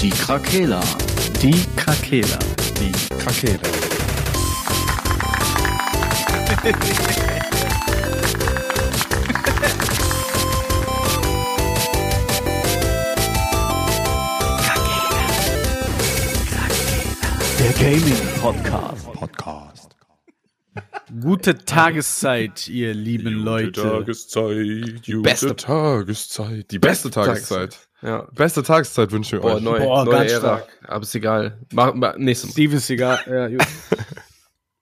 Die Krakela. Die Krakela. Die Krakela. Der Gaming Podcast. Podcast. Gute Tageszeit, ihr lieben Leute. Gute Tageszeit. Gute Beste- Tageszeit. Die beste Tageszeit. Ja. Beste Tageszeit wünschen wir Boah, euch. neu, Boah, neue ganz Ära. stark. Aber ist egal. Mach, mach, nächstes Mal. Steven Seagal. Ja, gut.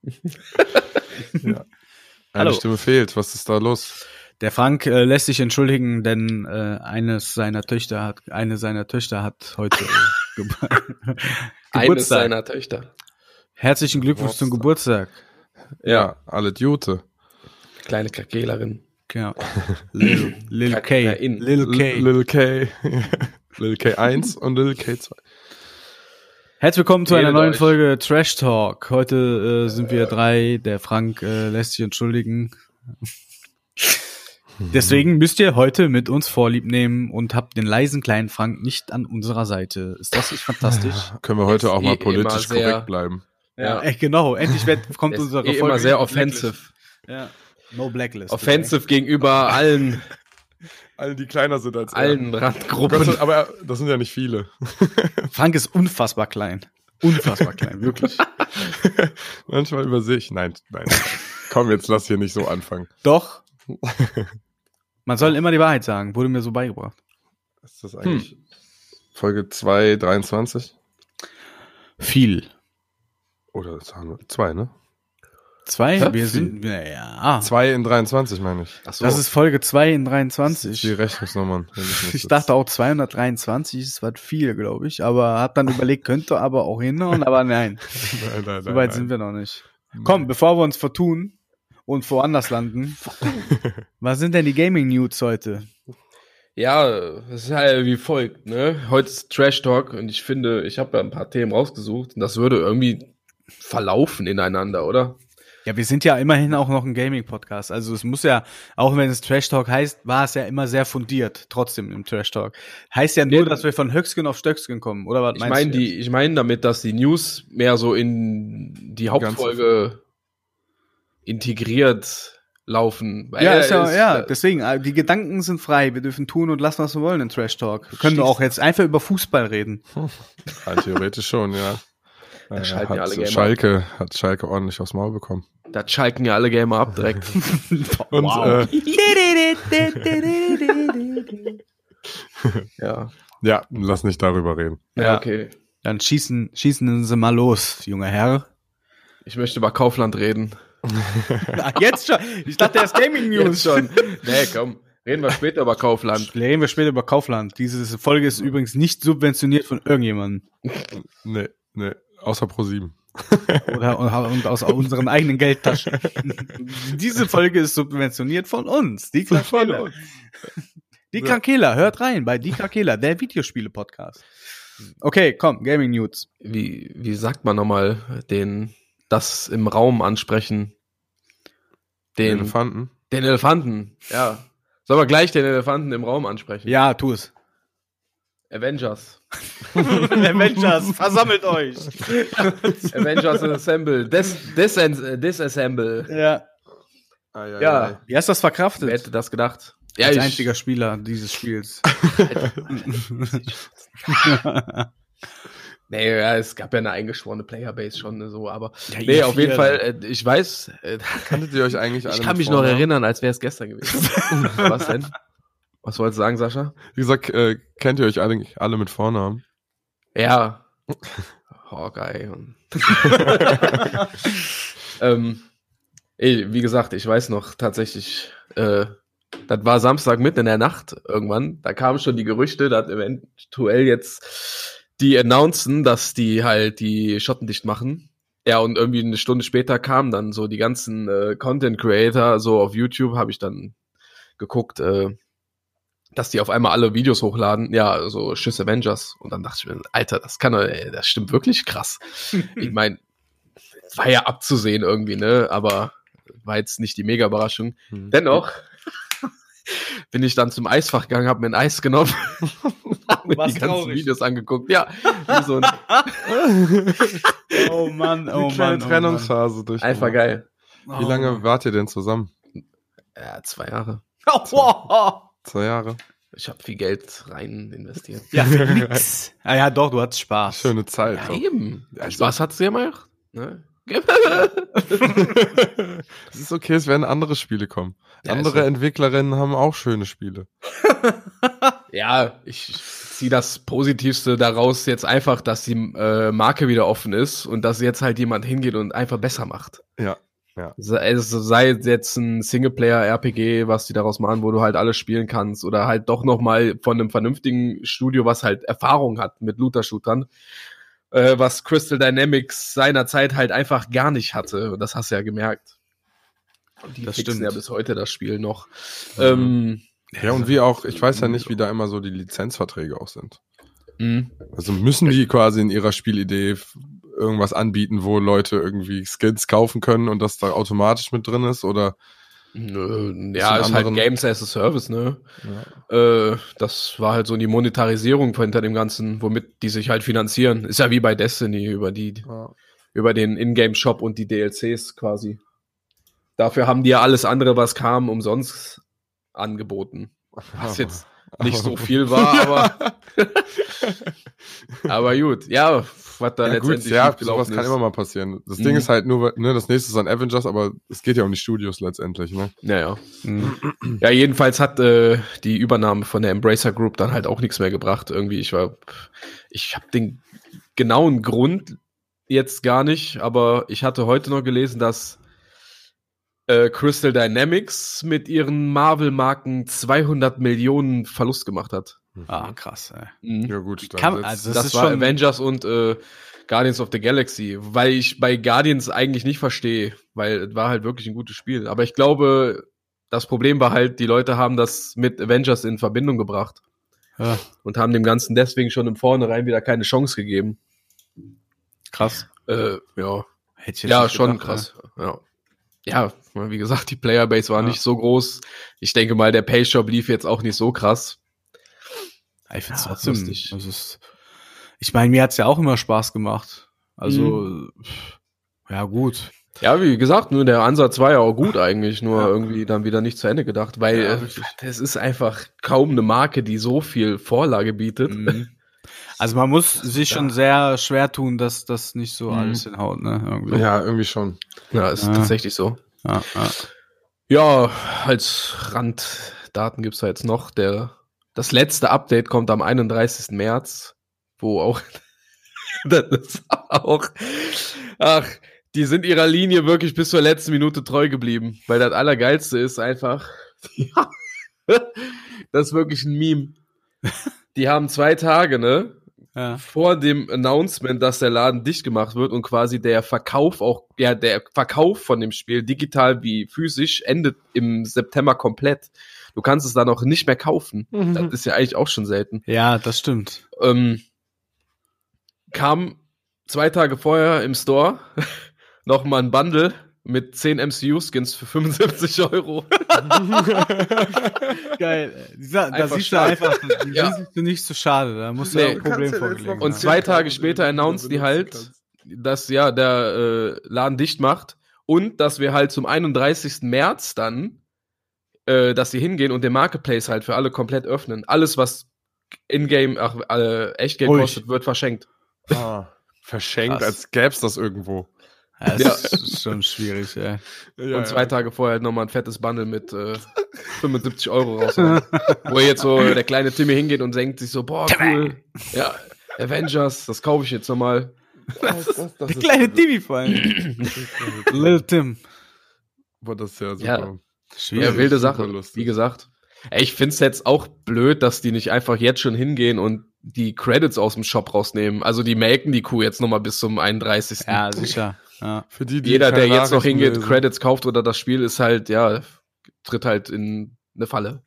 Eine Hallo. Stimme fehlt. Was ist da los? Der Frank äh, lässt sich entschuldigen, denn äh, eines seiner Töchter hat eine seiner Töchter hat heute Ge Eines Geburtstag. seiner Töchter. Herzlichen Glückwunsch zum Geburtstag. Ja, alle Jute. Kleine Krakelerin. Genau. Lil, Lil K. Kakain. Lil K. Lil K. Lil K1 und Lil K2. Herzlich willkommen zu einer Redet neuen euch. Folge Trash Talk. Heute äh, sind wir drei. Der Frank äh, lässt sich entschuldigen. Deswegen müsst ihr heute mit uns Vorlieb nehmen und habt den leisen kleinen Frank nicht an unserer Seite. Ist das nicht fantastisch? Können wir heute auch mal eh immer politisch korrekt bleiben. Ja. Echt genau. Endlich wird, kommt unsere eh Folge. immer sehr. Blacklist. Ja. No Blacklist. Offensive gegenüber allen, Alle, die kleiner sind als er. allen Gott Randgruppen. sei- aber das sind ja nicht viele. Frank ist unfassbar klein. Unfassbar klein, wirklich. Manchmal übersehe ich. Nein, nein. Komm, jetzt lass hier nicht so anfangen. Doch. Man soll immer die Wahrheit sagen. Wurde mir so beigebracht. Ist das eigentlich Folge 223? Viel. Oder sagen wir zwei, ne? Zwei? Hä? Wir sind, ja. Zwei in 23, meine ich. Ach so. Das ist Folge 2 in Die 23. Rechnungsnummern. wenn ich Ich dachte auch 223 ist was viel, glaube ich. Aber hab dann überlegt, könnte aber auch hinhauen, aber nein. Nein, nein, So weit sind wir noch nicht. Komm, bevor wir uns vertun und woanders landen. was sind denn die Gaming News heute? Ja, es ist halt wie folgt, ne? Heute ist Trash Talk und ich finde, ich habe ja ein paar Themen rausgesucht und das würde irgendwie verlaufen ineinander, oder? Ja, wir sind ja immerhin auch noch ein Gaming-Podcast. Also es muss ja, auch wenn es Trash Talk heißt, war es ja immer sehr fundiert, trotzdem im Trash Talk. Heißt ja nur, Ja, dass wir von Höchstgen auf Stöcksken kommen, oder was Ich meinst meine du die, ich meine damit, dass die News mehr so in die Hauptfolge integriert laufen. Ja, er ist ja, ist- ja, deswegen, äh, die Gedanken sind frei, wir dürfen tun und lassen, was wir wollen in Trash Talk. Wir können auch jetzt einfach über Fußball reden. Rein theoretisch schon, ja. Da Äh, hat ja Schalke, hat Schalke ordentlich aufs Maul bekommen. Da schalken ja alle Gamer ab direkt. Und Wow. äh, ja. ja, lass nicht darüber reden. ja, okay. Dann schießen, schießen Sie mal los, junger Herr. Ich möchte über Kaufland reden. Ach, jetzt schon. Ich dachte, erst Gaming Jetzt schon. Nee, komm. Reden wir später über Kaufland. Reden wir später über Kaufland. Diese Folge ist übrigens nicht subventioniert von irgendjemandem. Nee, nee, außer Pro 7. Oder und aus unseren eigenen Geldtaschen. Diese Folge ist subventioniert von uns. Die Krakela. Die Ja. Krakela. Hört rein bei Die Krakela, der Videospiele-Podcast. Okay, komm, Gaming News. Wie, wie sagt man nochmal den, das im Raum ansprechen? Den, Elefanten. den Elefanten, ja. Sollen wir gleich den Elefanten im Raum ansprechen? Ja, tu es. Avengers. Avengers, versammelt euch. Avengers Assemble. Dis, dis, disassemble. Ja. Ah, Ja. Wie hast du das verkraftet? Wer hätte das gedacht? Ja, Als ich- einziger Spieler dieses Spiels. Nee, ja, es gab ja eine eingeschworene Playerbase schon so, aber Ja, nee, auf jeden. Fall, äh, ich weiß, äh, Kanntet ihr euch eigentlich alle ich kann mich noch Vornamen? erinnern, als wäre es gestern gewesen. Was denn? Was wolltest du sagen, Sascha? Wie gesagt, äh, kennt ihr euch alle, alle mit Vornamen? Ja. Hawkeye. Und ähm, ey, wie gesagt, ich weiß noch tatsächlich, äh, das war Samstag mitten in der Nacht irgendwann. Da kamen schon die Gerüchte, dass eventuell jetzt die announcen, dass die halt die Schotten dicht machen. Ja, und irgendwie eine Stunde später kamen dann so die ganzen äh, Content Creator, so auf YouTube habe ich dann geguckt, äh, dass die auf einmal alle Videos hochladen, ja, so Schiss Avengers. Und dann dachte ich mir, Alter, das kann doch, ey, das stimmt wirklich krass. ich meine, war ja abzusehen irgendwie, ne? Aber war jetzt nicht die mega Überraschung. Hm. Dennoch bin ich dann zum Eisfach gegangen, hab mir ein Eis genommen, hab mir War's die ganzen traurig. Videos angeguckt. Ja, wie so ein, Oh Mann, oh Die kleine Mann. Trennungsphase durch. einfach geil. Oh Wie lange wart ihr denn zusammen? Ja, zwei Jahre. Oh, oh, oh. Zwei Jahre. Ich habe viel Geld rein investiert. Ja, für nix. Ah ja, doch, du hattest Spaß. Schöne Zeit. Ja, doch. eben. Also- Spaß hat's dir gemacht. Ne? es ist okay, es werden andere Spiele kommen. Ja, andere ist so. Entwicklerinnen haben auch schöne Spiele. Ja, ich ziehe das Positivste daraus jetzt einfach, dass die äh, Marke wieder offen ist und dass jetzt halt jemand hingeht und einfach besser macht. Ja. Sei, also sei es jetzt ein Singleplayer-RPG, was die daraus machen, wo du halt alles spielen kannst, oder halt doch nochmal von einem vernünftigen Studio, was halt Erfahrung hat mit Looter-Shootern, äh, was Crystal Dynamics seinerzeit halt einfach gar nicht hatte. Und das hast du ja gemerkt. Und die Das fixen stimmt. ja bis heute das Spiel noch. Mhm. Ähm, Ja, und wie auch, ich weiß ja nicht, wie da immer so die Lizenzverträge auch sind. mh. Also müssen die quasi in ihrer Spielidee irgendwas anbieten, wo Leute irgendwie Skins kaufen können und das da automatisch mit drin ist oder Nö, ja, ist halt Games as a Service, ne? Äh, das war halt so die Monetarisierung hinter dem Ganzen, womit die sich halt finanzieren. Ist ja wie bei Destiny über die, Ja. über den Ingame-Shop und die DLCs quasi. Dafür haben die ja alles andere, was kam, umsonst angeboten. Was jetzt nicht so viel war, aber, aber gut. Ja, was da ja, gut, letztendlich ja, schiefgelaufen sowas kann ist. immer mal passieren. Das Mhm. Ding ist halt nur, ne, das nächste ist an Avengers, aber es geht ja um die Studios letztendlich, ne? Naja. Mhm. Ja, jedenfalls hat äh, die Übernahme von der Embracer Group dann halt auch nichts mehr gebracht. Irgendwie, ich war, ich habe den genauen Grund jetzt gar nicht, aber ich hatte heute noch gelesen, dass äh, Crystal Dynamics mit ihren Marvel-Marken 200 Millionen Verlust gemacht hat. Ah, krass, ey. Mhm. Ja, gut, dann Kann- also Das, ist war schon- Avengers und äh, Guardians of the Galaxy, weil ich bei Guardians eigentlich nicht verstehe, weil es war halt wirklich ein gutes Spiel. Aber ich glaube, das Problem war halt, die Leute haben das mit Avengers in Verbindung gebracht Ja, und haben dem Ganzen deswegen schon im Vornherein wieder keine Chance gegeben. krass. Äh, ja, Hätte ich jetzt ja, nicht schon gedacht, krass. Ja. ja, wie gesagt, die Playerbase war Ja. nicht so groß. Ich denke mal, der Payshop lief jetzt auch nicht so krass. Ich find's Ja, trotzdem, lustig. das ist, ich meine, mir hat's ja auch immer Spaß gemacht. Also, Mhm. ja, gut. Ja, wie gesagt, nur der Ansatz war ja auch gut eigentlich, nur Ja. irgendwie dann wieder nicht zu Ende gedacht, weil Ja, das ist einfach kaum eine Marke, die so viel Vorlage bietet. Mhm. Also man muss sich schon sehr schwer tun, dass das nicht so Mhm. alles hinhaut, ne? Irgendwie. ja, irgendwie schon. Ja, ist Ja. tatsächlich so. Ja, ja. Ja, als Randdaten gibt's da jetzt noch. Der, das letzte Update kommt am 31. März, wo auch, das ist auch, ach, die sind ihrer Linie wirklich bis zur letzten Minute treu geblieben, weil das Allergeilste ist einfach, ja, das ist wirklich ein Meme. Die haben zwei Tage, ne? ja. vor dem Announcement, dass der Laden dicht gemacht wird und quasi der Verkauf auch, ja, der Verkauf von dem Spiel, digital wie physisch, endet im September komplett. Du kannst es dann auch nicht mehr kaufen. Das ist ja eigentlich auch schon selten. ja, das stimmt. Ähm, kam zwei Tage vorher im Store noch mal ein Bundle mit 10 MCU-Skins für 75 Euro. Geil. Da Einfach siehst du einfach, die Ja. siehst du nicht so schade. Da musst du Nee. ja ein Problem vorgelegen Und zwei Tage später announcen die halt, dass ja der äh, Laden dicht macht und dass wir halt zum 31. März dann, äh, dass sie hingehen und den Marketplace halt für alle komplett öffnen. Alles, was in-game, ach, äh, Echtgeld Ruhig. kostet, wird verschenkt. Ah, verschenkt, Krass. als gäb's das irgendwo. Ja, das Ja. ist schon schwierig, ey. Ja, und zwei Tage vorher halt nochmal ein fettes Bundle mit äh, 75 Euro raushauen. Wo jetzt so der kleine Timmy hingeht und denkt sich so, boah, cool. Ja, Avengers, das kaufe ich jetzt nochmal. Der kleine Timmy vor allem. Lil Tim. Boah, das ist ja super. Ja. Schwierig. Ja, wilde Sache, lustig. wie gesagt. Ey, Ich find's jetzt auch blöd, dass die nicht einfach jetzt schon hingehen und die Credits aus dem Shop rausnehmen. Also die melken die Kuh jetzt nochmal bis zum 31. Ja, sicher. Ja. Für die, die Jeder, der jetzt noch hingeht, lesen. Credits kauft oder das Spiel ist halt, ja, tritt halt in eine Falle.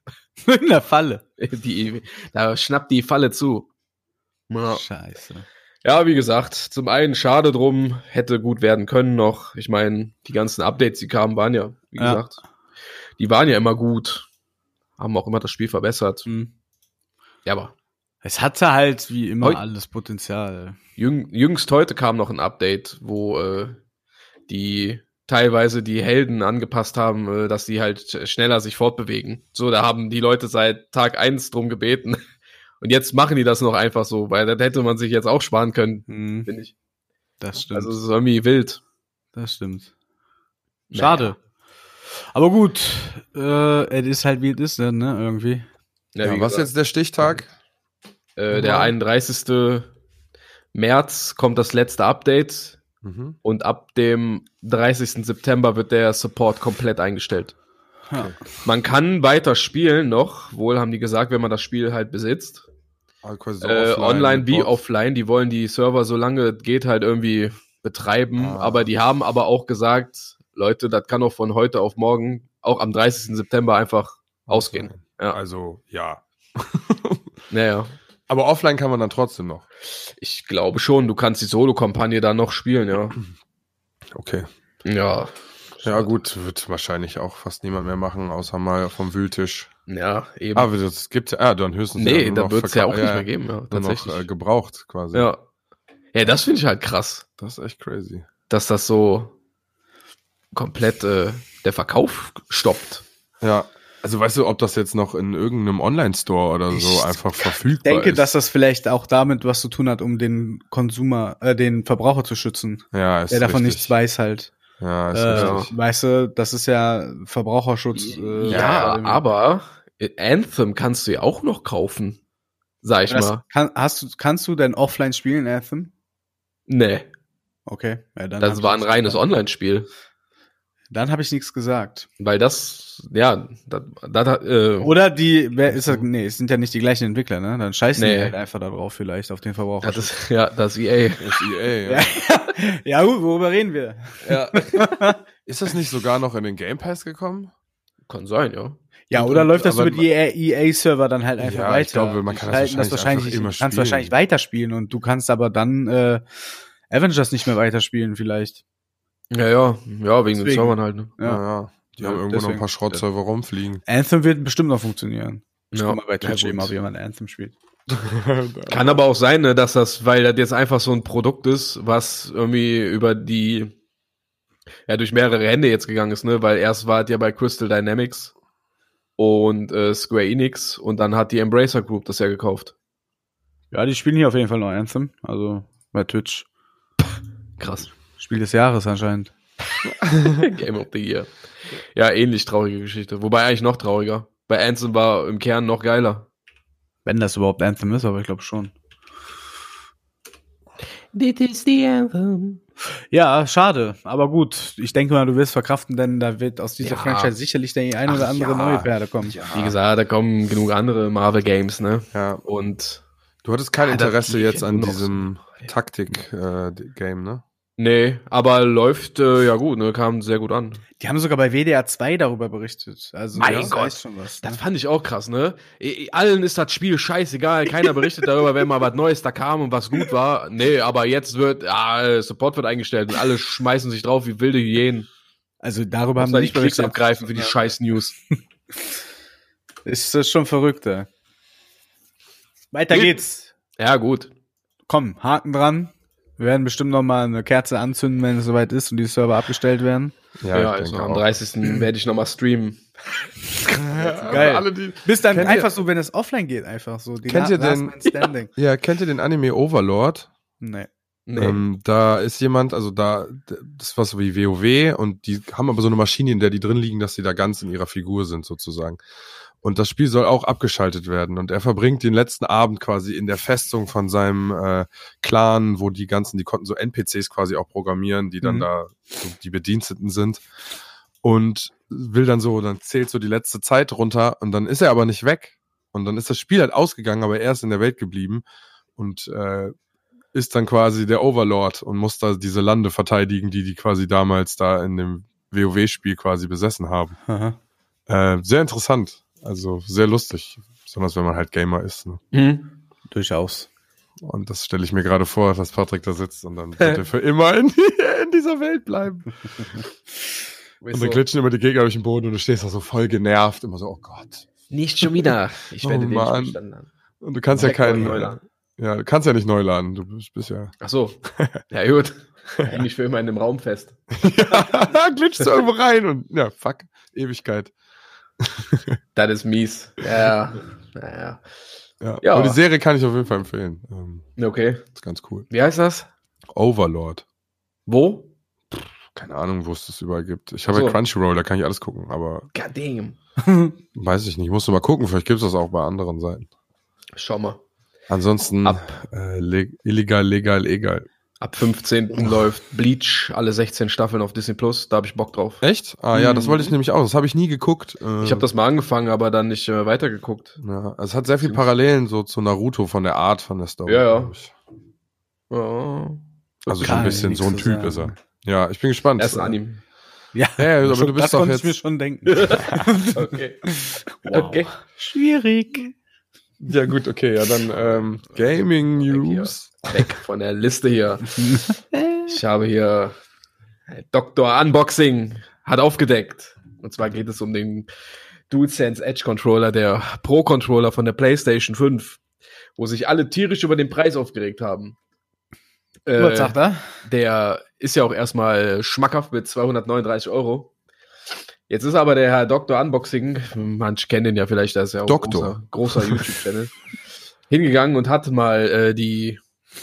In der Falle. Die, da schnappt die Falle zu. Ja. Scheiße. ja, wie gesagt, zum einen schade drum, hätte gut werden können noch. Ich meine, die ganzen Updates, die kamen, waren ja, wie Ja. gesagt, die waren ja immer gut. haben auch immer das Spiel verbessert. Hm. Ja, aber Es hatte halt wie immer Heu- alles Potenzial. jüng, jüngst heute kam noch ein Update, wo äh, die teilweise die Helden angepasst haben, äh, dass die halt sch- schneller sich fortbewegen. So, da haben die Leute seit Tag eins drum gebeten. Und jetzt machen die das noch einfach so, weil das hätte man sich jetzt auch sparen können, Hm, finde ich. das stimmt. Also es ist irgendwie wild. das stimmt. Schade. Aber gut, äh, es ist halt wie es ist, dann, ne, irgendwie. Ja, Ja, was gesagt, jetzt der Stichtag? Äh, der 31. März kommt das letzte Update Mhm. und ab dem 30. September wird der Support komplett eingestellt. Ja. Man kann weiter spielen noch, wohl haben die gesagt, wenn man das Spiel halt besitzt. Also quasi so äh, online wie offline. Die wollen die Server so lange es geht halt irgendwie betreiben. Ah. Aber die haben aber auch gesagt, Leute, das kann auch von heute auf morgen, auch am 30. September einfach ausgehen. Ja. Also, ja. Naja, Aber offline kann man dann trotzdem noch. ich glaube schon, du kannst die Solo-Kampagne da noch spielen, ja. Okay. Ja, Ja, gut, wird wahrscheinlich auch fast niemand mehr machen, außer mal vom Wühltisch. ja, eben. Ah, das gibt's ja, ah, dann höchstens nee, ja nur da noch wird es ja auch nicht mehr geben, ja, tatsächlich. noch äh, gebraucht quasi. ja. ja, das finde ich halt krass, Das ist echt crazy. dass das so komplett äh, der Verkauf stoppt. Ja. Also weißt du, ob das jetzt noch in irgendeinem Online-Store oder so Ich einfach Ich verfügbar denke, ist? dass das vielleicht auch damit was zu tun hat, um den Konsumer, äh, den Verbraucher zu schützen, ja, ist der davon richtig. nichts weiß halt. Ja, ist Äh, richtig. weißt du, das ist ja Verbraucherschutz. Äh, ja, aber Anthem kannst du ja auch noch kaufen, sag ich Das mal. kann, hast du, kannst du denn offline spielen, Anthem? Nee, Okay, ja, dann das war ich ein reines. Online-Spiel. Dann habe ich nichts gesagt. Weil das, ja, das, das, äh, Oder die, wer ist das? Nee, es sind ja nicht die gleichen Entwickler, ne? Dann scheißen Nee. die halt einfach da drauf vielleicht auf den Verbraucher. das ist, ja, das EA. Ist EA, ja. ja, gut, worüber reden wir? Ja. Ist das nicht sogar noch in den Game Pass gekommen? Kann sein, ja. Ja, Und- oder und- läuft das über die EA-Server dann halt einfach Ja, weiter? ich glaube, man kann das halten wahrscheinlich immer kannst spielen. wahrscheinlich weiterspielen und du kannst aber dann äh, Avengers nicht mehr weiterspielen vielleicht. Ja, ja, ja, wegen den Deswegen. Servern halt, ne? Ja, ja. Die Ja, haben irgendwo noch ein paar Schrottserver rumfliegen. Anthem wird bestimmt noch funktionieren. Ich Ja, guck mal bei Twitch ja, eben, ob jemand Anthem spielt. Kann aber auch sein, ne, dass das, weil das jetzt einfach so ein Produkt ist, was irgendwie über die, ja, durch mehrere Hände jetzt gegangen ist, ne, weil erst war es ja bei Crystal Dynamics und äh, Square Enix und dann hat die Embracer Group das ja gekauft. Ja, die spielen hier auf jeden Fall noch Anthem, also bei Twitch. Krass. Spiel des Jahres anscheinend. Game of the Year. Ja, ähnlich traurige Geschichte. Wobei eigentlich noch trauriger. Bei Anthem war im Kern noch geiler. Wenn das überhaupt Anthem ist, aber ich glaube schon. This is the anthem. Ja, schade, aber gut. Ich denke mal, du wirst verkraften, denn da wird aus dieser Ja. Franchise sicherlich der ein oder Ach andere ja. neue Perle kommen. Wie gesagt, da kommen genug andere Marvel Games, ne? Ja. Und Du hattest kein Interesse jetzt ja an diesem so. Taktik-Game, ne? Nee, aber läuft äh, ja gut, ne? Kam sehr gut an. Die haben sogar bei WDR 2 darüber berichtet. Also Mein das Gott. schon was. Das fand ich auch krass, ne? Allen ist das Spiel scheißegal, keiner berichtet darüber, wenn mal was Neues da kam und was gut war. Nee, aber jetzt wird, ah, Support wird eingestellt und alle schmeißen sich drauf wie wilde Hyänen. Also darüber Haben die nicht berichtet. abgreifen für die Ja. scheiß News. Ist das schon verrückt, ey. Weiter geht's. Ja, gut. Komm, Haken dran. Wir werden bestimmt noch mal eine Kerze anzünden, wenn es soweit ist und die Server abgestellt werden. Ja, ich also am auch. 30. werde ich nochmal streamen. Geil. Alle, die, Bis dann Kennt ihr- einfach so, wenn es offline geht, einfach so. Die Kennt ihr den- Standing. ja, kennt ihr den Anime Overlord? Nee. Nee. Ähm, da ist jemand, also da, das ist was so wie WoW und die haben aber so eine Maschine, in der die drin liegen, dass sie da ganz in ihrer Figur sind sozusagen. Und das Spiel soll auch abgeschaltet werden. Und er verbringt den letzten Abend quasi in der Festung von seinem äh, Clan, wo die ganzen, die konnten so NPCs quasi auch programmieren, die dann Mhm. da so die Bediensteten sind. Und will dann so, dann zählt so die letzte Zeit runter und dann ist er aber nicht weg. Und dann ist das Spiel halt ausgegangen, aber er ist in der Welt geblieben und äh, ist dann quasi der Overlord und muss da diese Lande verteidigen, die die quasi damals da in dem WoW-Spiel quasi besessen haben. Äh, sehr interessant, also sehr lustig, besonders wenn man halt Gamer ist. Ne? Hm? Durchaus. Und das stelle ich mir gerade vor, dass Patrick da sitzt und dann wird er für immer in, in dieser Welt bleiben. Und dann glitschen immer die Gegner durch den Boden und du stehst da so voll genervt, immer so, oh Gott, Nicht schon wieder. Ich Oh, werde den nicht Mann. verstanden haben. Und du kannst ja keinen, ja, du kannst ja nicht neu laden. Du bist, bist ja, Ach so. Ja, gut. Häng mich für immer in dem Raum fest. ja, glitschst du irgendwo rein und, ja, fuck, Ewigkeit. Das ist mies. Ja, naja. Ja. Ja. Aber die Serie kann ich auf jeden Fall empfehlen. Ähm, Okay. ist ganz cool. Wie heißt das? Overlord. Wo? Keine Ahnung, wo es das überall gibt. Ich habe so. ja Crunchyroll, da kann ich alles gucken, aber God damn. weiß ich nicht. Musst du mal gucken, vielleicht gibt es das auch bei anderen Seiten. Schau mal. Ansonsten äh, le illegal, legal, egal. Ab 15. läuft Bleach, alle 16 Staffeln auf Disney Plus. Da habe ich Bock drauf. Echt? Ah ja, das Mhm. wollte ich nämlich auch. Das habe ich nie geguckt. Äh, Ich habe das mal angefangen, aber dann nicht äh, weitergeguckt. Ja, es hat sehr viel Parallelen so zu Naruto von der Art von der Story. Ja, ja. Ja. Also so Kann ein bisschen so ein Typ ist er. Ja, ich bin gespannt. Er ist ein Anime. Ja, Ja, ja, aber schon, du bist das doch konnte jetzt- ich mir schon denken. Okay. Wow. Okay. Schwierig. Ja gut, okay, ja dann ähm, Gaming. News. Weg von der Liste hier. Ich habe hier Dr. Unboxing hat aufgedeckt. Und zwar geht es um den DualSense Edge Controller, der Pro Controller von der PlayStation 5, wo sich alle tierisch über den Preis aufgeregt haben. Äh, Was sagt er? der ist ja auch erstmal schmackhaft mit 239 Euro. Jetzt ist aber der Herr Dr. Unboxing, manche kennen den ja vielleicht, da ist ja auch ein Doktor. großer, großer YouTube-Channel, hingegangen und hat mal äh, die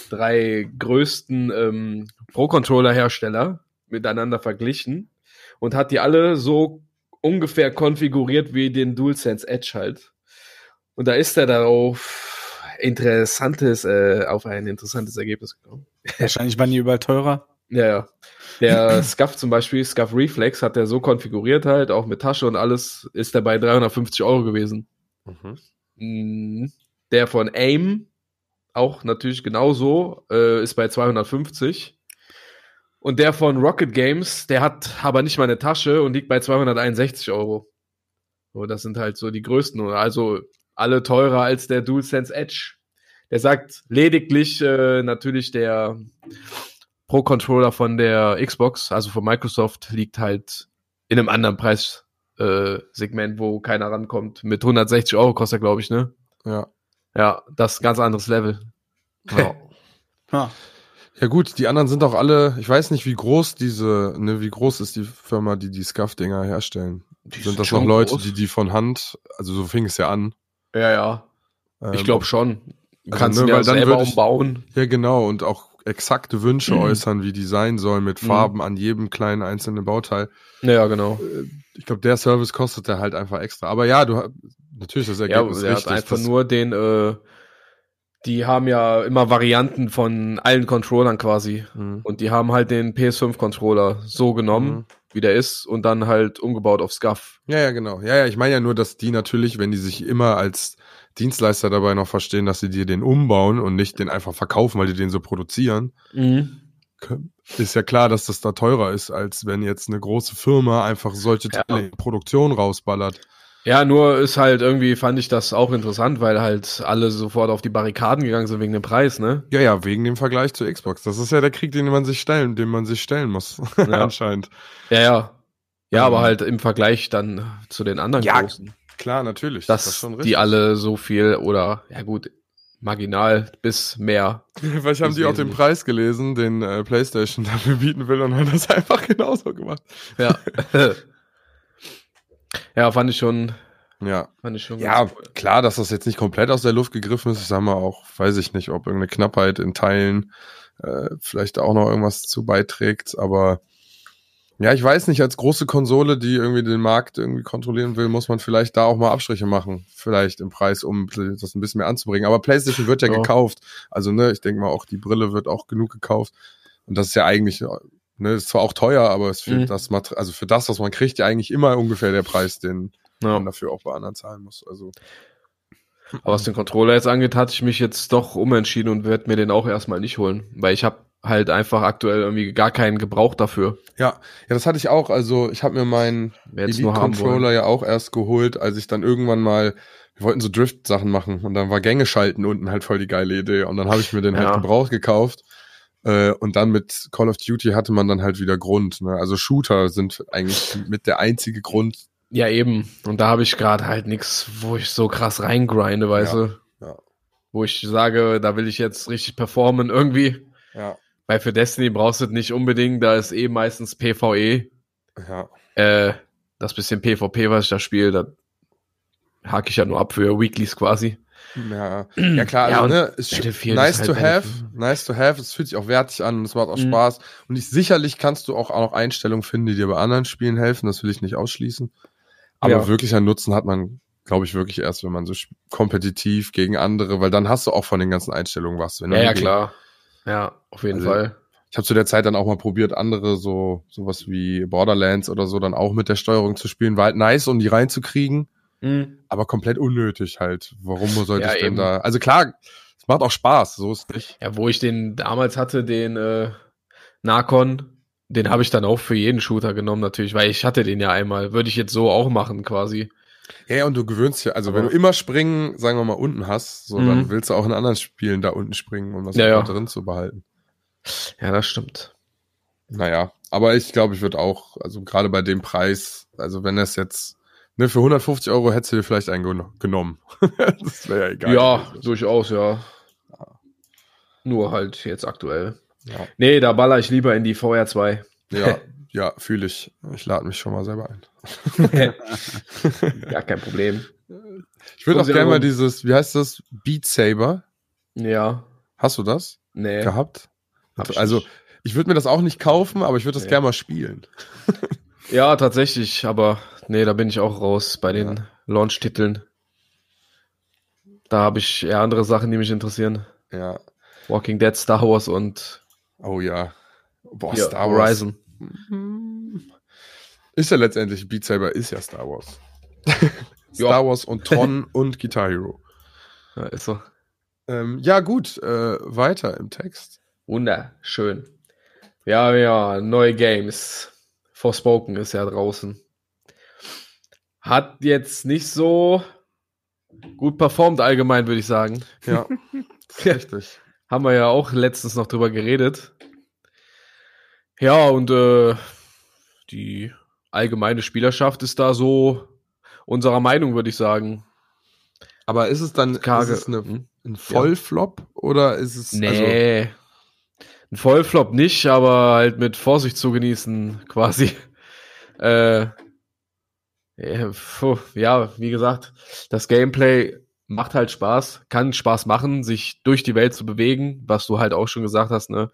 drei größten ähm, Pro-Controller-Hersteller miteinander verglichen und hat die alle so ungefähr konfiguriert wie den DualSense Edge halt. Und da ist er darauf interessantes, äh, auf ein interessantes Ergebnis gekommen. Wahrscheinlich waren die überall teurer. Ja, ja. Der Scuff zum Beispiel, Scuff Reflex, hat er so konfiguriert halt, auch mit Tasche und alles, ist der bei 350 Euro gewesen. Mhm. Mm, Der von AIM, auch natürlich genauso, äh, ist bei 250. Und der von Rocket Games, der hat aber nicht mal eine Tasche und liegt bei 261 Euro. So, das sind halt so die größten, also alle teurer als der DualSense Edge. Der sagt lediglich äh, natürlich der Pro-Controller von der Xbox, also von Microsoft, liegt halt in einem anderen Preissegment, äh, wo keiner rankommt. Mit 160 Euro kostet er, glaube ich, ne? Ja. Ja, das ist ein ganz anderes Level. Ja. Ha. ja gut, die anderen sind auch alle, ich weiß nicht, wie groß diese, ne, wie groß ist die Firma, die die Scuff-Dinger herstellen. Die sind sind das noch schon Leute, groß. die die von Hand, also so fing es ja an. Ja, ja. Ich Ähm, glaube schon. Du also, kannst ne, ihn ja selber ich- umbauen. Ja, genau, und auch exakte Wünsche Mhm. äußern, wie die sein sollen, mit Mhm. Farben an jedem kleinen einzelnen Bauteil. Ja, genau. Ich glaube, der Service kostet der halt einfach extra. Aber ja, du hast natürlich das Ja, Ergebnis er hat richtig. einfach das- nur den, äh, die haben ja immer Varianten von allen Controllern quasi. Mhm. Und die haben halt den PS5-Controller so genommen, Mhm. wie der ist, und dann halt umgebaut auf Scuff. Ja, ja, genau. Ja, ja, ich meine ja nur, dass die natürlich, wenn die sich immer als Dienstleister dabei noch verstehen, dass sie dir den umbauen und nicht den einfach verkaufen, weil die den so produzieren, können- ist ja klar, dass das da teurer ist, als wenn jetzt eine große Firma einfach solche Ja. Teile in Produktion rausballert. Ja, nur ist halt irgendwie, fand ich das auch interessant, weil halt alle sofort auf die Barrikaden gegangen sind wegen dem Preis, ne? Ja, ja, wegen dem Vergleich zur Xbox. Das ist ja der Krieg, den man sich stellen, den man sich stellen muss, Ja. anscheinend. Ja, ja. Ja, Ähm. aber halt im Vergleich dann zu den anderen Ja, großen. Klar, natürlich. Dass die alle so viel oder, ja gut, marginal bis mehr. Vielleicht haben die auch den. Preis gelesen, den äh, PlayStation dafür bieten will und haben das einfach genauso gemacht. Ja. ja, fand ich schon, Ja. fand ich schon Ja, cool. klar, dass das jetzt nicht komplett aus der Luft gegriffen ist. Ich sag mal auch, weiß ich nicht, ob irgendeine Knappheit in Teilen äh, vielleicht auch noch irgendwas zu beiträgt. Aber ja, ich weiß nicht, als große Konsole, die irgendwie den Markt irgendwie kontrollieren will, muss man vielleicht da auch mal Abstriche machen. Vielleicht im Preis, um das ein bisschen mehr anzubringen. Aber PlayStation wird ja, Ja. gekauft. Also, ne, ich denke mal auch, die Brille wird auch genug gekauft. Und das ist ja eigentlich, ne, ist zwar auch teuer, aber es für Mhm. das also für das, was man kriegt, ja eigentlich immer ungefähr der Preis, den Ja. man dafür auch bei anderen zahlen muss. Also. Aber was den Controller jetzt angeht, hatte ich mich jetzt doch umentschieden und werde mir den auch erstmal nicht holen, weil ich habe halt einfach aktuell irgendwie gar keinen Gebrauch dafür. Ja, ja, das hatte ich auch. Also ich habe mir meinen. Elite-Controller ja auch erst geholt, als ich dann irgendwann mal, wir wollten so Drift-Sachen machen und dann war Gänge schalten unten halt voll die geile Idee. Und dann habe ich mir den Ja. halt gebraucht gekauft. Äh, und dann mit Call of Duty hatte man dann halt wieder Grund. Ne? Also Shooter sind eigentlich mit der einzige Grund, Ja, eben. Und da habe ich gerade halt nichts, wo ich so krass reingrinde, weißt Ja, du? ja. Wo ich sage, da will ich jetzt richtig performen irgendwie. Ja, Weil für Destiny brauchst du es nicht unbedingt, da ist eh meistens PvE. ja. Äh, das bisschen PvP, was ich da spiele, da hake ich ja nur ab für Weeklies quasi. Ja, ja klar, Ja, also, ne, ist nice ist to halt have, Battlefield. nice to have, es fühlt sich auch wertig an und es macht auch Mhm. Spaß. Und ich, sicherlich kannst du auch, auch noch Einstellungen finden, die dir bei anderen Spielen helfen, das will ich nicht ausschließen. Aber Ja. wirklicher Nutzen hat man, glaube ich, wirklich erst, wenn man so kompetitiv gegen andere, weil dann hast du auch von den ganzen Einstellungen was. Wenn Ja, ja, klar. Ja, auf jeden Also, Fall. Ich habe zu der Zeit dann auch mal probiert, andere so sowas wie Borderlands oder so dann auch mit der Steuerung zu spielen. War halt nice, um die reinzukriegen, aber komplett unnötig halt. Warum sollte Ja, ich denn eben. da? Also klar, es macht auch Spaß, so ist nicht. Ja, wo ich den damals hatte, den äh, Narcon, den habe ich dann auch für jeden Shooter genommen natürlich, weil ich hatte den ja einmal. Würde ich jetzt so auch machen quasi. Ja, ja, und du gewöhnst ja, also Aber- wenn du immer springen, sagen wir mal, unten hast, so, Mhm. dann willst du auch in anderen Spielen da unten springen, um das Ja, ja. drin zu behalten. Ja, das stimmt. Naja, aber ich glaube, ich würde auch, also gerade bei dem Preis, also wenn das jetzt, ne, für 150 Euro hättest du dir vielleicht einen gen- genommen. das wäre ja egal. ja, durchaus, ja. Nur halt jetzt aktuell. Ja, Nee, da baller ich lieber in die VR 2. ja, ja fühle ich. Ich lade mich schon mal selber ein. ja, kein Problem. Ich würde auch gerne mal dieses, wie heißt das, Beat Saber. Ja. Hast du das Nee. gehabt? hab ich also, nicht. ich würde mir das auch nicht kaufen, aber ich würde das Nee. gerne mal spielen. Ja, tatsächlich, aber nee, da bin ich auch raus bei den Ja. Launch-Titeln. Da habe ich eher andere Sachen, die mich interessieren. Ja. Walking Dead, Star Wars und Oh ja. Boah, hier, Star Wars. Horizon. Ist ja letztendlich, Beat Saber ist ja Star Wars. Star Wars und Tron und Guitar Hero. Ja, ist so. Ähm, ja, gut, äh, weiter im Text. Wunderschön. Ja, ja, neue Games. Forspoken ist ja draußen. Hat jetzt nicht so gut performt allgemein, würde ich sagen. Ja, richtig. Haben wir ja auch letztens noch drüber geredet. Ja, und äh, die allgemeine Spielerschaft ist da so unserer Meinung, würde ich sagen. Aber ist es dann Karge. ist es eine, Hm? ein Vollflop oder ist es also, Nee. Ein Vollflop nicht, aber halt mit Vorsicht zu genießen, quasi. Äh, ja, ja, wie gesagt, das Gameplay macht halt Spaß, kann Spaß machen, sich durch die Welt zu bewegen, was du halt auch schon gesagt hast, ne?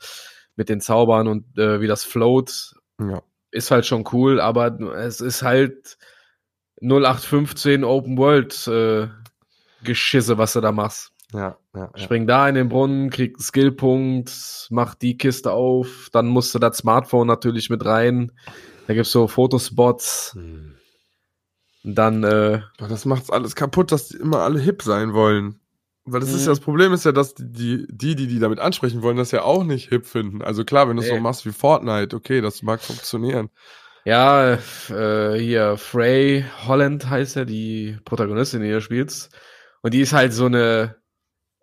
Mit den Zaubern und äh, wie das float, ja, ist halt schon cool, aber es ist halt 0815 Open World äh, Geschisse, was du da machst. ja, ja, ja. Spring da in den Brunnen, krieg einen Skillpunkt, mach die Kiste auf, dann musst du das Smartphone natürlich mit rein. Da gibt's so Fotospots. Hm. Dann, äh, das macht's alles kaputt, dass die immer alle hip sein wollen. Weil das ist Mhm. ja das Problem ist ja, dass die, die, die, die damit ansprechen wollen, das ja auch nicht hip finden. Also klar, wenn du es so Nee. machst wie Fortnite, okay, das mag funktionieren. ja, äh, hier Frey Holland heißt ja die Protagonistin, die hier spielt. Und die ist halt so eine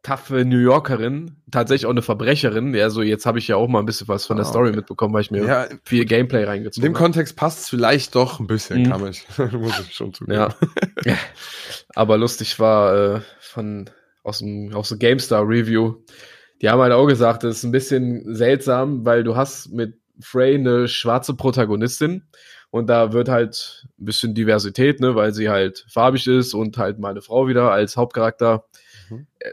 taffe New Yorkerin, tatsächlich auch eine Verbrecherin. Ja, so jetzt habe ich ja auch mal ein bisschen was von der Ah, Story okay. mitbekommen, weil ich mir Ja, in viel Gameplay dem reingezogen habe. Kontext passt es vielleicht doch ein bisschen, Mhm. kann ich, muss ich schon zugeben. Ja. Aber lustig war äh, von aus dem aus der GameStar Review. Die haben halt auch gesagt, das ist ein bisschen seltsam, weil du hast mit Frey eine schwarze Protagonistin und da wird halt ein bisschen Diversität, ne, weil sie halt farbig ist und halt mal eine Frau wieder als Hauptcharakter. Mhm. Äh,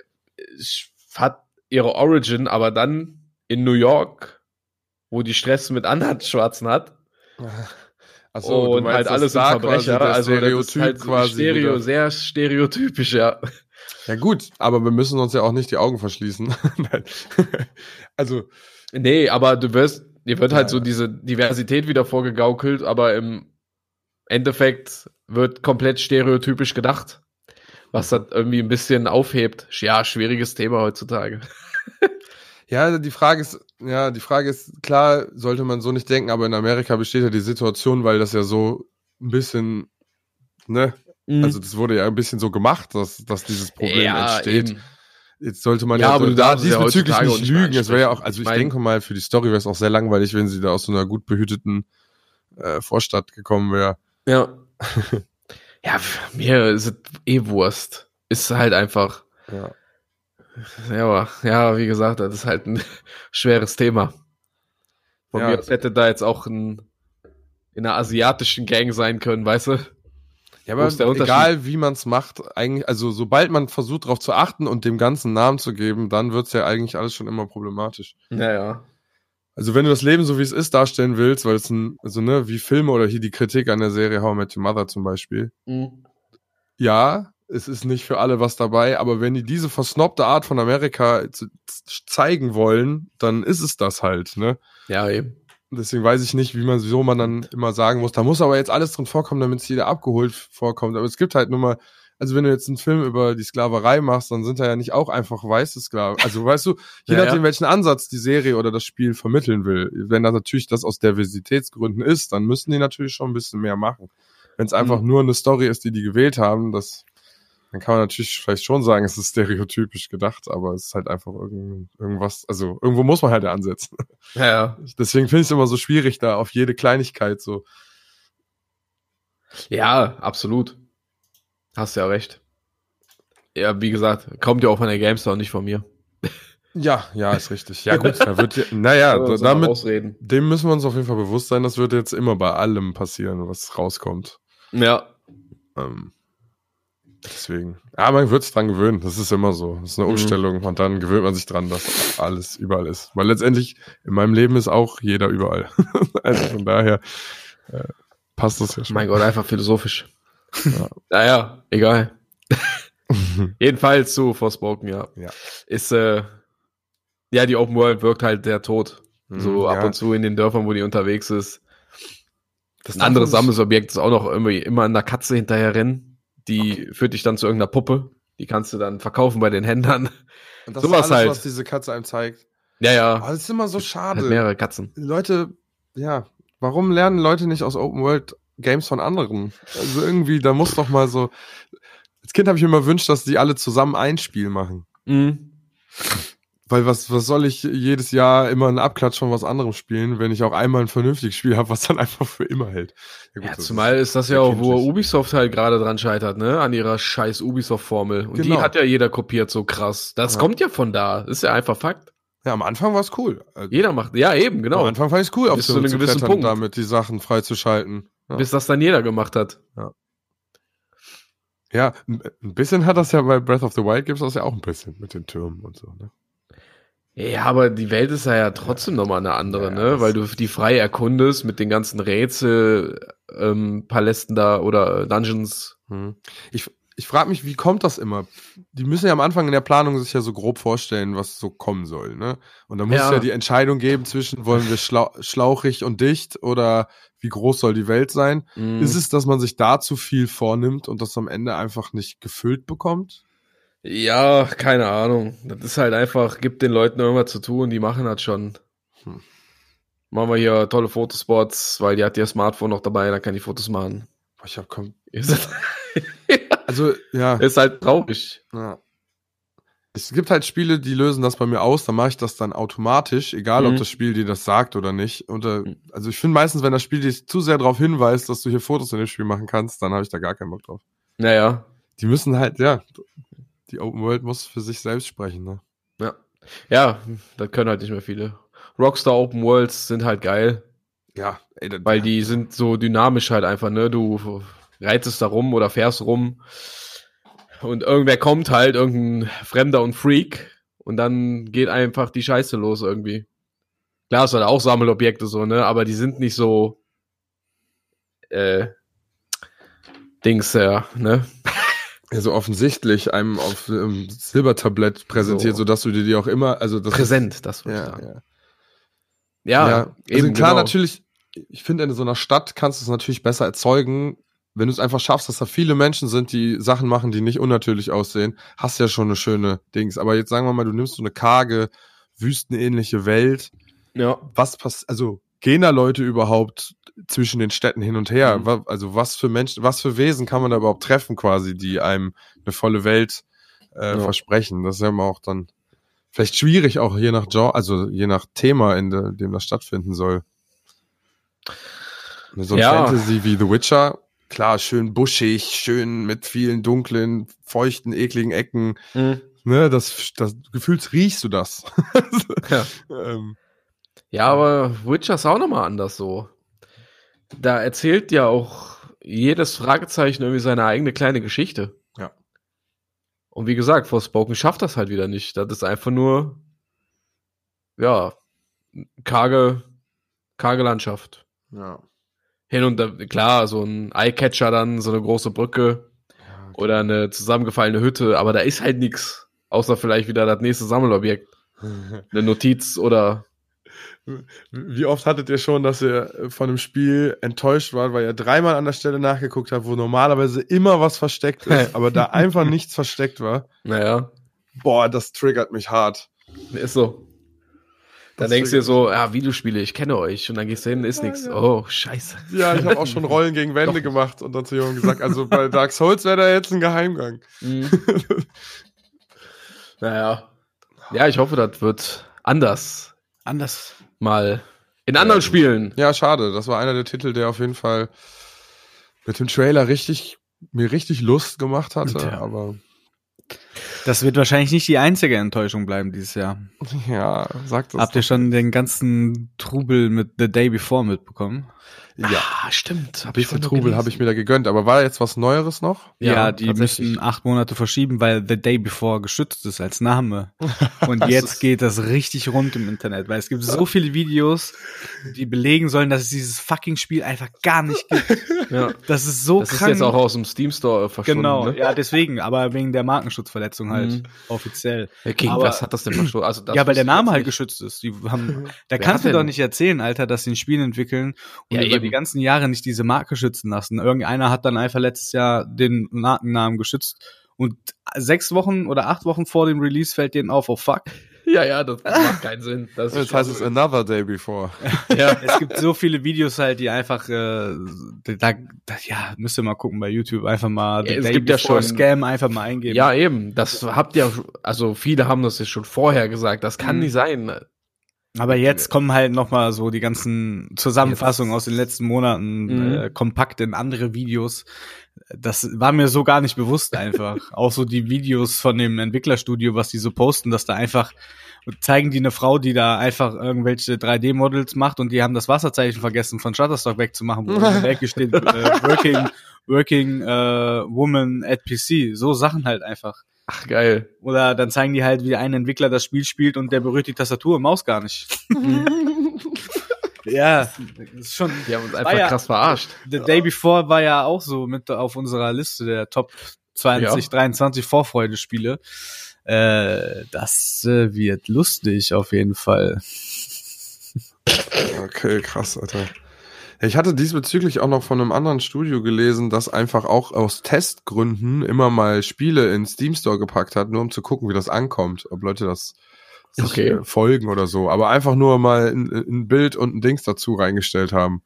Hat ihre Origin, aber dann in New York, wo die Stress mit anderen Schwarzen hat, Achso, und halt alles sind Verbrecher. Also das ist Stereotyp halt quasi. Stereo, wieder. sehr stereotypisch, ja. Ja gut, aber wir müssen uns ja auch nicht die Augen verschließen. Also, Nee, aber du wirst, dir wird halt Ja, so diese Diversität wieder vorgegaukelt, aber im Endeffekt wird komplett stereotypisch gedacht, was das irgendwie ein bisschen aufhebt. Ja, schwieriges Thema heutzutage. ja, die Frage ist, ja, die Frage ist, klar, sollte man so nicht denken, aber in Amerika besteht ja die Situation, weil das ja so ein bisschen, ne, also das wurde ja ein bisschen so gemacht, dass, dass dieses Problem ja, entsteht. eben. Jetzt sollte man Ja, ja, aber so du da ja diesbezüglich nicht lügen. Es wäre ja auch, also ich Ich mein- denke mal, für die Story wäre es auch sehr langweilig, wenn sie da aus so einer gut behüteten äh, Vorstadt gekommen wäre. Ja. Ja, mir ist es eh Wurst. Ist halt einfach. Ja. Ja, aber, ja, wie gesagt, das ist halt ein schweres Thema. Von Ja. mir aus hätte da jetzt auch ein, in einer asiatischen Gang sein können, weißt du? Ja, aber egal wie man es macht, eigentlich, also sobald man versucht darauf zu achten und dem ganzen Namen zu geben, dann wird's ja eigentlich alles schon immer problematisch. Ja, ja. Also wenn du das Leben so wie es ist darstellen willst, weil es ein, also ne, wie Filme oder hier die Kritik an der Serie How I Met Your Mother zum Beispiel. Mhm. Ja, es ist nicht für alle was dabei, aber wenn die diese versnobte Art von Amerika zeigen wollen, dann ist es das halt, ne? Ja, eben. Deswegen weiß ich nicht, wie man, wieso man dann immer sagen muss, da muss aber jetzt alles drin vorkommen, damit es jeder abgeholt vorkommt. Aber es gibt halt nur mal, also wenn du jetzt einen Film über die Sklaverei machst, dann sind da ja nicht auch einfach weiße Sklaven. Also weißt du, je Ja, nachdem, ja. welchen Ansatz die Serie oder das Spiel vermitteln will. Wenn das natürlich das aus Diversitätsgründen ist, dann müssen die natürlich schon ein bisschen mehr machen. Wenn es einfach Mhm. nur eine Story ist, die die gewählt haben, das, dann kann man natürlich vielleicht schon sagen, es ist stereotypisch gedacht, aber es ist halt einfach irgend, irgendwas, also irgendwo muss man halt ansetzen. Ja, ja. Deswegen finde ich es immer so schwierig, da auf jede Kleinigkeit so. Ja, absolut. Hast ja recht. Ja, wie gesagt, kommt ja auch von der GameStar und nicht von mir. Ja, ja, ist richtig. Ja, gut, da wird ja, naja, damit, Ausreden. dem müssen wir uns auf jeden Fall bewusst sein, das wird jetzt immer bei allem passieren, was rauskommt. Ja. Ähm, deswegen. Ja, man wird sich dran gewöhnen. Das ist immer so. Das ist eine Mhm. Umstellung und dann gewöhnt man sich dran, dass alles überall ist. Weil letztendlich in meinem Leben ist auch jeder überall. also von daher äh, passt das ja schon. Mein Gott, einfach philosophisch. Ja. Naja, egal. Jedenfalls zu Forspoken, ja. Ja. Ist, äh, ja, die Open World wirkt halt sehr tot. So Mhm, ab ja. und zu in den Dörfern, wo die unterwegs ist. Das sich- Sammelsobjekt ist auch noch irgendwie immer an der Katze hinterher rennen. Die führt dich dann zu irgendeiner Puppe. Die kannst du dann verkaufen bei den Händlern. Und das sowas ist alles, halt. was diese Katze einem zeigt. Ja, ja. Aber das ist immer so schade. Hat mehrere Katzen. Leute, ja, warum lernen Leute nicht aus Open World Games von anderen? Also irgendwie, da muss doch mal so. Als Kind habe ich mir immer gewünscht, dass die alle zusammen ein Spiel machen. Mhm. Weil was, was soll ich jedes Jahr immer einen Abklatsch von was anderem spielen, wenn ich auch einmal ein vernünftiges Spiel habe, was dann einfach für immer hält? gut, Ja, zumal ist das ja auch, wo. Ubisoft halt gerade dran scheitert, ne? An ihrer scheiß Ubisoft-Formel. Und die Genau. hat ja jeder kopiert, so krass. Das Ja. kommt ja von da. Ist ja einfach Fakt. Ja, am Anfang war es cool. Jeder macht, ja eben, Am genau. Anfang fand ich es cool, auf einem zu gewissen Punkt. damit die Sachen freizuschalten. Ja. Bis das dann jeder gemacht hat. Ja, ein ein bisschen hat das ja bei Breath of the Wild gibt's das ja auch ein bisschen mit den Türmen und so, ne? Ja, aber die Welt ist ja, ja trotzdem nochmal eine andere, Ja, ne? Weil du die frei erkundest mit den ganzen Rätsel, ähm, Palästen da oder Dungeons. Hm. Ich, ich frage mich, wie kommt das immer? Die müssen ja am Anfang in der Planung sich ja so grob vorstellen, was so kommen soll, ne? Und da muss Ja. ja die Entscheidung geben zwischen, wollen wir schlau schlauchig und dicht oder wie groß soll die Welt sein? Mhm. Ist es, dass man sich da zu viel vornimmt und das am Ende einfach nicht gefüllt bekommt? Ja, keine Ahnung. Das ist halt einfach, gibt den Leuten irgendwas zu tun, die machen das schon. Hm. Machen wir hier tolle Fotospots, weil die hat ihr Smartphone noch dabei, dann kann die Fotos machen. Ich hab kom Ist, also, ja. ist halt traurig. Ja. Es gibt halt Spiele, die lösen das bei mir aus, dann mache ich das dann automatisch, egal ob Mhm. das Spiel dir das sagt oder nicht. Und, äh, Mhm. also ich finde meistens, wenn das Spiel dich zu sehr darauf hinweist, dass du hier Fotos in dem Spiel machen kannst, dann habe ich da gar keinen Bock drauf. Naja, Die müssen halt, ja, die Open World muss für sich selbst sprechen, ne? ja. Ja, das können halt nicht mehr viele. Rockstar Open Worlds sind halt geil, Ja, ey, das, weil die sind so dynamisch halt einfach, ne? Du reitest da rum oder fährst rum und irgendwer kommt halt, irgendein Fremder und Freak und dann geht einfach die Scheiße los irgendwie. Klar, es hat auch Sammelobjekte so, ne? Aber die sind nicht so äh, Dings, ja, ne? ja, so offensichtlich einem auf ähm, Silbertablett präsentiert, So. so. dass du dir die auch immer, also das Präsent, das würde ich Ja, sagen. ja. Ja, Ja, also eben klar, genau. natürlich, ich finde, in so einer Stadt kannst du es natürlich besser erzeugen, wenn du es einfach schaffst, dass da viele Menschen sind, die Sachen machen, die nicht unnatürlich aussehen, hast ja schon eine schöne Dings. Aber jetzt sagen wir mal, du nimmst so eine karge, wüstenähnliche Welt. Ja. Was passiert, also gehen da Leute überhaupt zwischen den Städten hin und her? Mhm. Also was für Menschen, was für Wesen kann man da überhaupt treffen quasi, die einem eine volle Welt äh, Ja. versprechen? Das ist ja immer auch dann vielleicht schwierig, auch je nach Genre, also je nach Thema, in de, dem das stattfinden soll. So ein Ja. Fantasy wie The Witcher klar, schön buschig, schön mit vielen dunklen, feuchten, ekligen Ecken. Mhm. Ne, das, das gefühlt riechst du das. Ja. ähm, Ja, aber Witcher ist auch nochmal anders so. Da erzählt ja auch jedes Fragezeichen irgendwie seine eigene kleine Geschichte. Ja. Und wie gesagt, Forspoken schafft das halt wieder nicht. Das ist einfach nur, ja, karge, karge Landschaft. ja. Hin und da, klar, so ein Eyecatcher dann, so eine große Brücke oder eine zusammengefallene Hütte, aber da ist halt nichts. Außer vielleicht wieder das nächste Sammelobjekt. Eine Notiz oder Wie oft hattet ihr schon, dass ihr von dem Spiel enttäuscht wart, weil ihr dreimal an der Stelle nachgeguckt habt, wo normalerweise immer was versteckt ist, aber da einfach nichts versteckt war? naja, Boah, das triggert mich hart. Ist so. Dann denkst du dir so, ja, Videospiele, ich kenne euch. Und dann gehst du hin, ist nix. Oh, scheiße. Ja, ich habe auch schon Rollen gegen Wände gemacht und dann zu jemandem gesagt, also bei Dark Souls wäre da jetzt ein Geheimgang. Mhm. naja. Ja, ich hoffe, das wird anders. Anders. Mal in anderen Ja. Spielen. Ja, schade. Das war einer der Titel, der auf jeden Fall mit dem Trailer richtig, mir richtig Lust gemacht hatte, Tja. aber Das wird wahrscheinlich nicht die einzige Enttäuschung bleiben dieses Jahr. ja, sagt das. Habt ihr schon den ganzen Trubel mit The Day Before mitbekommen? Ja. Ah, stimmt. Hab Ein bisschen Trubel habe ich mir da gegönnt, aber war da jetzt was Neueres noch? Ja, Ja, die müssen acht Monate verschieben, weil The Day Before geschützt ist als Name. Und Das jetzt ist- geht das richtig rund im Internet, weil es gibt so viele Videos, die belegen sollen, dass es dieses fucking Spiel einfach gar nicht gibt. Ja. Das ist so Das ist krank. jetzt auch aus dem Steam Store verschwunden. genau, Ne? ja, deswegen, aber wegen der Markenschutzverletzung halt Mhm. offiziell. Herr King, Aber- was hat das denn verschwunden? Also, das ja, weil der ich Name halt nicht. geschützt ist. Die haben, da Wer kannst du doch nicht erzählen, Alter, dass sie ein Spiel entwickeln und Ja, über eben. Die ganzen Jahre nicht diese Marke schützen lassen. Irgendeiner hat dann einfach letztes Jahr den Markennamen geschützt und sechs Wochen oder acht Wochen vor dem Release fällt denen auf, oh fuck. Ja, ja, das macht keinen Sinn. Das ist Jetzt heißt es Another Day Before. ja. Es gibt so viele Videos halt, die einfach, äh, da, da, ja, müsst ihr mal gucken bei YouTube, einfach mal Ja, The es Day gibt ja Before schon- Scam einfach mal eingeben. ja, eben. Das habt ihr, also viele haben das ja schon vorher gesagt. Das kann Mhm. nicht sein. Aber jetzt kommen halt noch mal so die ganzen Zusammenfassungen aus den letzten Monaten Mhm. äh, kompakt in andere Videos. Das war mir so gar nicht bewusst einfach. Auch so die Videos von dem Entwicklerstudio, was die so posten, dass da einfach zeigen die eine Frau, die da einfach irgendwelche 3D-Models macht und die haben das Wasserzeichen vergessen von Shutterstock wegzumachen, wo in der steht äh, Working, Working äh, Woman at PC. So Sachen halt einfach. Ach, geil. Oder dann zeigen die halt, wie ein Entwickler das Spiel spielt und der berührt die Tastatur und Maus gar nicht. ja, das ist schon. Die haben uns War einfach ja- krass verarscht. The Day Before war ja auch so mit auf unserer Liste der Top 20, Ja. 23 Vorfreudespiele. Äh, das äh, wird lustig auf jeden Fall. Okay, krass, Alter. Ich hatte diesbezüglich auch noch von einem anderen Studio gelesen, das einfach auch aus Testgründen immer mal Spiele in Steam Store gepackt hat, nur um zu gucken, wie das ankommt, ob Leute das sich Okay. äh, folgen oder so. Aber einfach nur mal ein, ein Bild und ein Dings dazu reingestellt haben.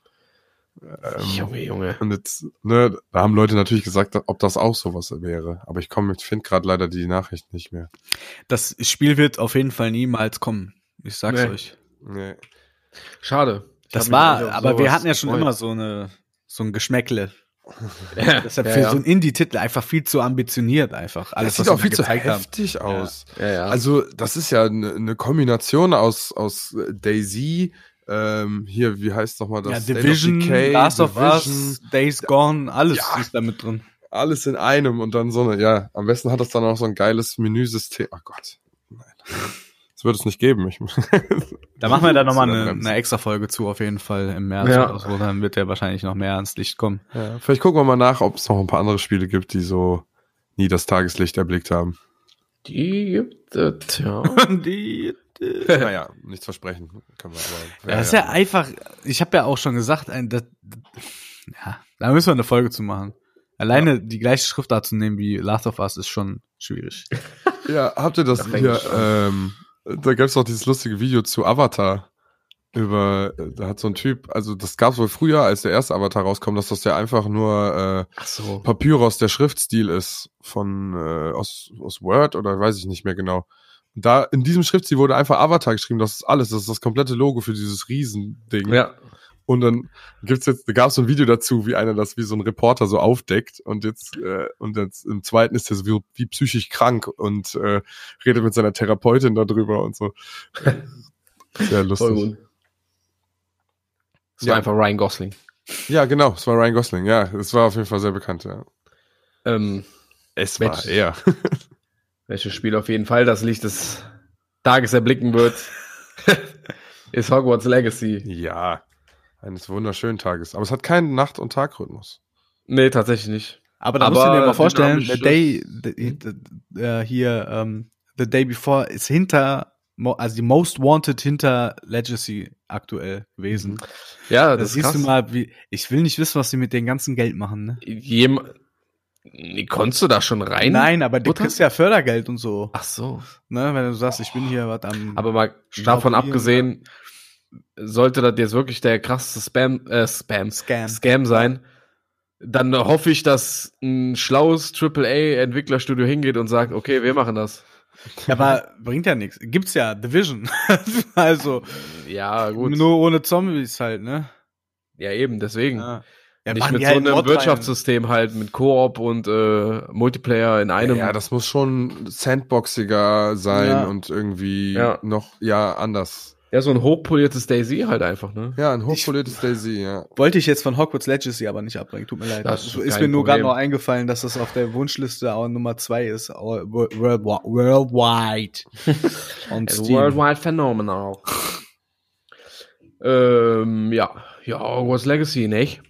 Ähm, Junge, Junge. und jetzt, ne, da haben Leute natürlich gesagt, ob das auch sowas wäre. Aber ich komme, ich finde gerade leider die Nachricht nicht mehr. Das Spiel wird auf jeden Fall niemals kommen. Ich sag's Nee. euch. Nee. Schade. Das war, aber wir hatten ja schon gefreut. immer so eine so ein Geschmäckle. Ja, Deshalb ja, für ja. so ein Indie-Titel einfach viel zu ambitioniert einfach. Alles, das sieht auch viel zu gezeigt haben. heftig aus. Also, das ist ja eine eine Kombination aus, aus Daisy, ähm, hier, wie heißt nochmal das? Ja, State of Division, Decay, Last of Division, Us, Days Gone, alles ist da mit drin. Alles in einem und dann so eine, ja, am besten hat das dann auch so ein geiles Menüsystem. Oh Gott. Nein. Das wird es nicht geben. Ich, Da machen wir dann nochmal Das eine, eine extra Folge zu, auf jeden Fall im März Ja. oder so. Dann wird der wahrscheinlich noch mehr ans Licht kommen. ja, vielleicht gucken wir mal nach, ob es noch ein paar andere Spiele gibt, die so nie das Tageslicht erblickt haben. Die gibt es, ja. Die, naja, nichts versprechen. Können wir aber, ja, das ist ja einfach, ich habe ja auch schon gesagt, ein, das, ja, da müssen wir eine Folge zu machen. Alleine die gleiche Schriftart zu nehmen wie Last of Us ist schon schwierig. Ja, habt ihr das Da fängt hier, ähm, da gab es auch dieses lustige Video zu Avatar. Über, da hat so ein Typ, also das gab es wohl früher, als der erste Avatar rauskam, dass das ja einfach nur äh, so. Papyrus der Schriftstil ist von äh, aus, aus Word oder weiß ich nicht mehr genau. Und da in diesem Schriftstil wurde einfach Avatar geschrieben, das ist alles, das ist das komplette Logo für dieses Riesending. Ja. Und dann gibt's jetzt, da gab es so ein Video dazu, wie einer das wie so ein Reporter so aufdeckt und jetzt äh, und jetzt im zweiten ist er so wie, wie psychisch krank und äh, redet mit seiner Therapeutin darüber und so. Sehr lustig. Das Ja. war einfach Ryan Gosling. Ja, genau, es war Ryan Gosling. Ja, es war auf jeden Fall sehr bekannt. Ja. Ähm, Es war er. welches Spiel auf jeden Fall das Licht des Tages erblicken wird, ist Hogwarts Legacy. ja, eines wunderschönen Tages. Aber es hat keinen Nacht- und Tagrhythmus. Nee, tatsächlich nicht. Aber da Aber musst du dir mal vorstellen, the day, the, the, äh, hier, ähm, the day before ist hinter, also die most wanted hinter Legacy aktuell gewesen. Ja, Da das ist siehst krass. du mal, wie, ich will nicht wissen, was sie mit dem ganzen Geld machen, ne? Jem Nee, konntest du da schon rein? Nein, aber du kriegst ja Fördergeld und so, Ach so. ne? Wenn du sagst, ich bin hier was am, Aber mal davon abgesehen, sollte das jetzt wirklich der krasseste Spam, äh, Spam, Scam. Scam sein, dann hoffe ich, dass ein schlaues AAA-Entwicklerstudio hingeht und sagt, okay, wir machen das. aber bringt ja nichts. Gibt's ja, Division. also, Ja, gut. nur ohne Zombies halt, ne? Ja, eben, deswegen. Ja. Ja, Nicht mit so halt einem Mod rein. Wirtschaftssystem halt, mit Koop und äh, Multiplayer in einem. ja, das muss schon sandboxiger sein Ja. und irgendwie Ja. noch, ja, anders. Ja, so ein hochpoliertes Daisy halt einfach, ne? Ja, ein hochpoliertes Daisy, ja. Wollte ich jetzt von Hogwarts Legacy aber nicht abbringen, tut mir leid. Das ist ist mir nur gerade noch eingefallen, dass das auf der Wunschliste auch Nummer zwei ist, au- wo- worldwi- worldwide. On Steam. worldwide phenomenal. ähm, ja. Ja, Hogwarts Legacy, nicht?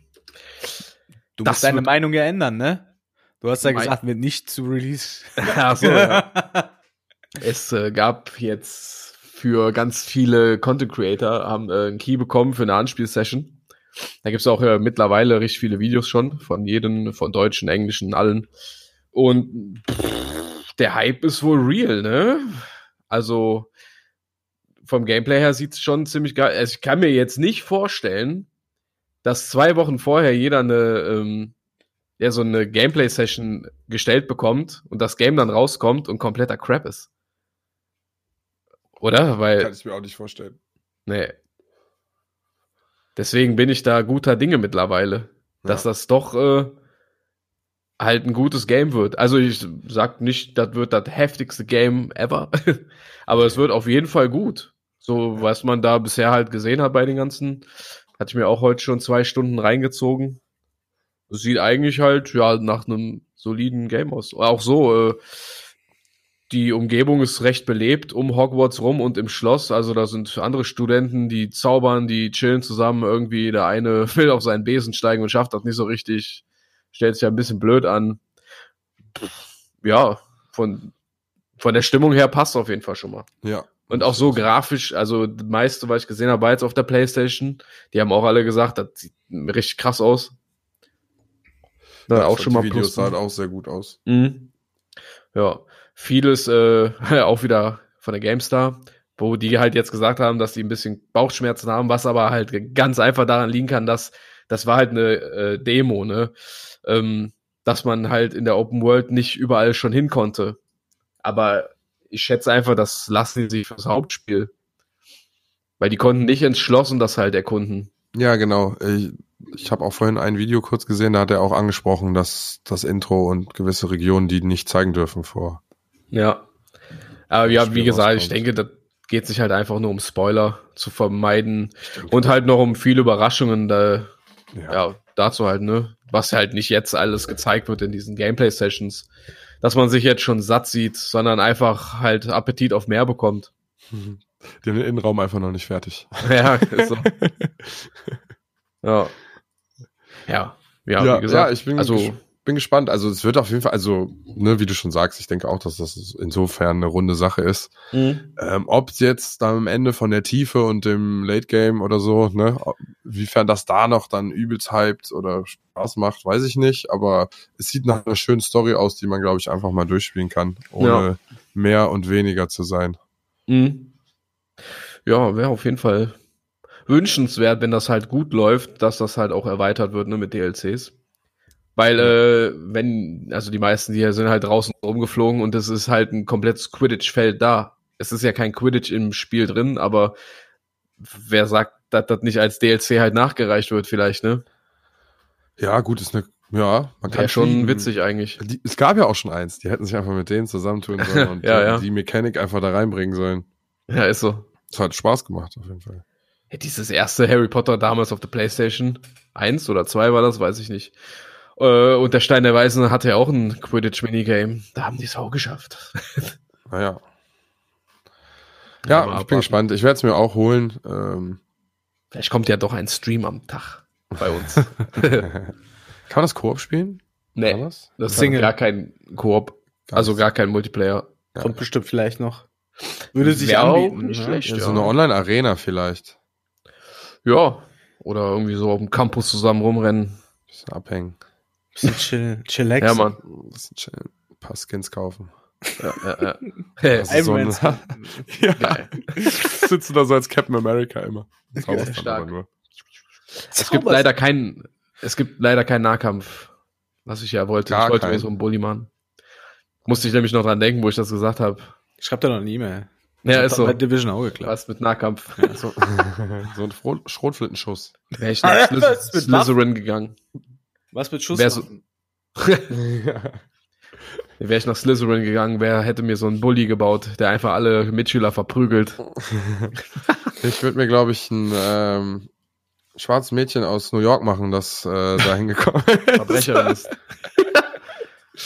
Du das musst deine Meinung ja ändern, ne? Du hast ja gesagt, wird nicht zu Release. Ach so, ja. Es äh, gab jetzt für ganz viele Content Creator haben äh, einen Key bekommen für eine Anspielsession. Da gibt's auch äh, mittlerweile richtig viele Videos schon von jedem, von deutschen, englischen, allen. Und pff, der Hype ist wohl real, ne? Also vom Gameplay her sieht's schon ziemlich geil. Also ich kann mir jetzt nicht vorstellen, dass zwei Wochen vorher jeder eine ähm, ja, so eine Gameplay-Session gestellt bekommt und das Game dann rauskommt und kompletter Crap ist. Oder? Weil, ich mir auch nicht vorstellen. nee. Deswegen bin ich da guter Dinge mittlerweile, dass Ja. das doch äh, halt ein gutes Game wird. Also ich sag nicht, das wird das heftigste Game ever, aber es wird auf jeden Fall gut. So, was man da bisher halt gesehen hat bei den ganzen, hatte ich mir auch heute schon zwei Stunden reingezogen. Es sieht eigentlich halt ja nach einem soliden Game aus. Auch so, äh, die Umgebung ist recht belebt um Hogwarts rum und im Schloss. Also da sind andere Studenten, die zaubern, die chillen zusammen. Irgendwie der eine will auf seinen Besen steigen und schafft das nicht so richtig. Stellt sich ja ein bisschen blöd an. Ja, von, von der Stimmung her passt auf jeden Fall schon mal. Ja. Und auch so grafisch, also das meiste, was ich gesehen habe, war jetzt auf der Playstation. Die haben auch alle gesagt, das sieht richtig krass aus. Da auch die schon mal Videos Plus. sahen auch sehr gut aus. Mhm. Ja, vieles äh, auch wieder von der GameStar, wo die halt jetzt gesagt haben, dass die ein bisschen Bauchschmerzen haben, was aber halt ganz einfach daran liegen kann, dass das war halt eine äh, Demo, ne? Ähm, dass man halt in der Open World nicht überall schon hin konnte. Aber ich schätze einfach, das lassen sie sich fürs Hauptspiel. Weil die konnten nicht ins Schloss und das halt erkunden. Ja, genau. Ich, ich habe auch vorhin ein Video kurz gesehen, da hat er auch angesprochen, dass das Intro und gewisse Regionen die nicht zeigen dürfen vor. Ja. Aber ja, wie gesagt, ich denke, das geht sich halt einfach nur um Spoiler zu vermeiden und halt noch um viele Überraschungen da, ja. dazu halt, ne? Was halt nicht jetzt alles gezeigt wird in diesen Gameplay-Sessions. Dass man sich jetzt schon satt sieht, sondern einfach halt Appetit auf mehr bekommt. Die haben den Innenraum einfach noch nicht fertig. ja, ist so. ja. Ja. Ja, ja, wie gesagt. ja, ich bin, also, ges bin gespannt. Also es wird auf jeden Fall, also, ne, wie du schon sagst, ich denke auch, dass das insofern eine runde Sache ist. mh. Ähm, ob jetzt dann am Ende von der Tiefe und dem Late Game oder so, ne, wiefern das da noch dann übelst hyped oder Spaß macht, weiß ich nicht. Aber es sieht nach einer schönen Story aus, die man, glaube ich, einfach mal durchspielen kann, ohne Ja. mehr und weniger zu sein. Mhm. Ja, wäre auf jeden Fall wünschenswert, wenn das halt gut läuft, dass das halt auch erweitert wird ne, mit DLCs. Weil, äh, wenn, also die meisten hier sind halt draußen rumgeflogen und es ist halt ein komplettes Quidditch-Feld da. Es ist ja kein Quidditch im Spiel drin, aber wer sagt, dass das nicht als DLC halt nachgereicht wird, vielleicht, ne? Ja, gut, ist eine, ja, man kann Wäre schon fliegen. witzig eigentlich. Die, es gab ja auch schon eins, die hätten sich einfach mit denen zusammentun sollen und Ja, äh, ja. die Mechanik einfach da reinbringen sollen. Ja, ist so. Das hat Spaß gemacht, auf jeden Fall. Ja, dieses erste Harry Potter damals auf der Playstation 1 oder 2 war das, weiß ich nicht. Äh, und der Stein der Weisen hatte ja auch ein Quidditch-Minigame. Da haben die es auch geschafft. Naja. Ja, mal ich bin gespannt. Ich werde es mir auch holen. Ähm, Vielleicht kommt ja doch ein Stream am Tag bei uns. kann man das Koop spielen? nee, das? das ist Single. gar kein Koop, also gar kein Multiplayer. Ja. Kommt bestimmt vielleicht noch. Würde sich Wär auch anbieten. nicht ne? schlecht. Ja, ja. So eine Online-Arena vielleicht. Ja, oder irgendwie so auf dem Campus zusammen rumrennen. Bisschen abhängen. Bisschen chill, chillax. Ja, Mann. Bisschen chillen. Ein paar Skins kaufen. Ja, ja, ja. Hey, ist so ein- ja. geil. Sitzen da so als Captain America immer. Dann stark. nur. Es gibt leider keinen, es gibt leider keinen Nahkampf, was ich ja wollte. Gar ich wollte mir so einen Bulli machen. Musste ich nämlich noch dran denken, wo ich das gesagt habe. Schreibt da noch eine E-Mail. Ja, ist so. Bei Division auch geklappt. Was mit Nahkampf. So, so ein Schrotflintenschuss. Wäre ich nach ja, Slytherin gegangen. Was mit Schuss? Wer so- Wäre ich nach Slytherin gegangen, wer hätte mir so einen Bulli gebaut, der einfach alle Mitschüler verprügelt. Ich würde mir, glaube ich, ein ähm, schwarzes Mädchen aus New York machen, das äh, da hingekommen ist. Verbrecherin ist.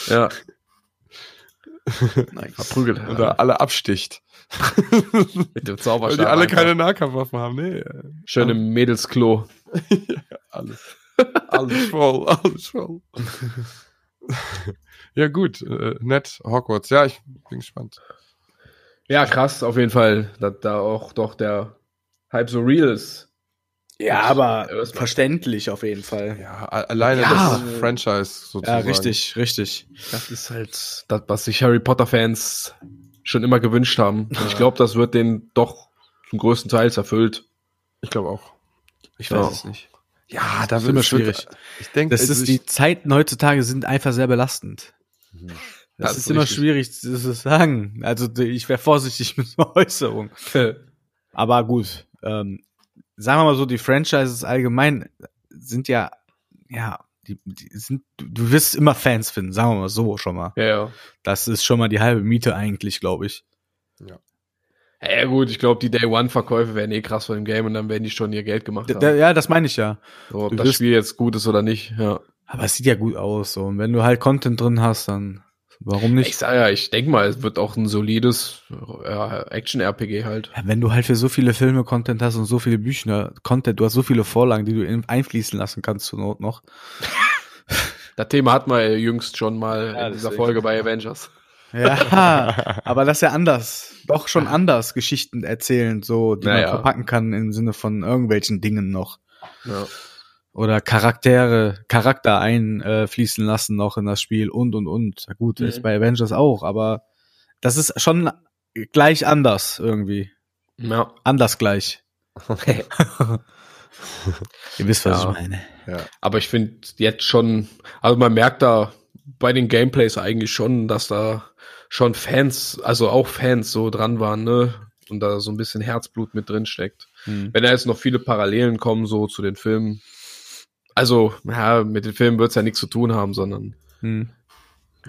ja, Nice. verprügelt. Und da alle absticht. mit dem Weil Zauberstab. die alle einfach. keine Nahkampfwaffen haben. Nee, Schön im Mädelsklo. alles. Alles voll, alles voll. ja, gut. Äh, nett, Hogwarts. Ja, ich bin gespannt. Ja, krass, auf jeden Fall, dass da auch doch der Hype so real ist. Ja, aber Erstmal. verständlich auf jeden Fall. Ja, alleine Ja. das Franchise Ja, sozusagen. richtig, richtig. Das ist halt das, was sich Harry Potter-Fans schon immer gewünscht haben. Und ich glaube, das wird denen doch zum größten Teil erfüllt. Ich glaube auch. Ich Ja. weiß es nicht. Ja, Das da ist wird immer es wird- schwierig. Ich denke, Das ist, die Zeiten heutzutage sind einfach sehr belastend. Mhm. Das, Das ist, ist immer schwierig zu sagen. Also ich wäre vorsichtig mit Äußerungen. Aber gut, ähm, sagen wir mal so, die Franchises allgemein sind ja, ja, die, die sind, du, du wirst immer Fans finden, sagen wir mal so schon mal. Ja, ja. Das ist schon mal die halbe Miete eigentlich, glaube ich. Ja, gut, ich glaube, die Day-One-Verkäufe werden eh krass von dem Game und dann werden die schon ihr Geld gemacht haben. ja, das meine ich ja. so, ob du das wirst- Spiel jetzt gut ist oder nicht, ja. Aber es sieht ja gut aus. So. Und wenn du halt Content drin hast, dann warum Ich nicht? sag ja, ich denke mal, es wird auch ein solides ja, Action-RPG halt. Ja, wenn du halt für so viele Filme Content hast und so viele Bücher Content, du hast so viele Vorlagen, die du in, einfließen lassen kannst zur Not noch. Das Thema hat man jüngst schon mal Ja, in dieser. Folge bei Avengers. Ja, aber das ist ja anders. Doch schon anders Geschichten erzählen, so, die Naja. man verpacken kann im Sinne von irgendwelchen Dingen noch. Ja. Oder Charaktere, Charakter einfließen lassen noch in das Spiel und und und. Gut, Mhm. ist bei Avengers auch, aber das ist schon gleich anders irgendwie. ja. Anders gleich. Ihr wisst, was Ja. ich meine. Ja. Aber ich finde jetzt schon, also man merkt da bei den Gameplays eigentlich schon, dass da schon Fans, also auch Fans so dran waren, ne? Und da so ein bisschen Herzblut mit drin steckt. Hm. Wenn da jetzt noch viele Parallelen kommen, so zu den Filmen. Also, ja, mit den Filmen wird's ja nichts zu tun haben, sondern Hm.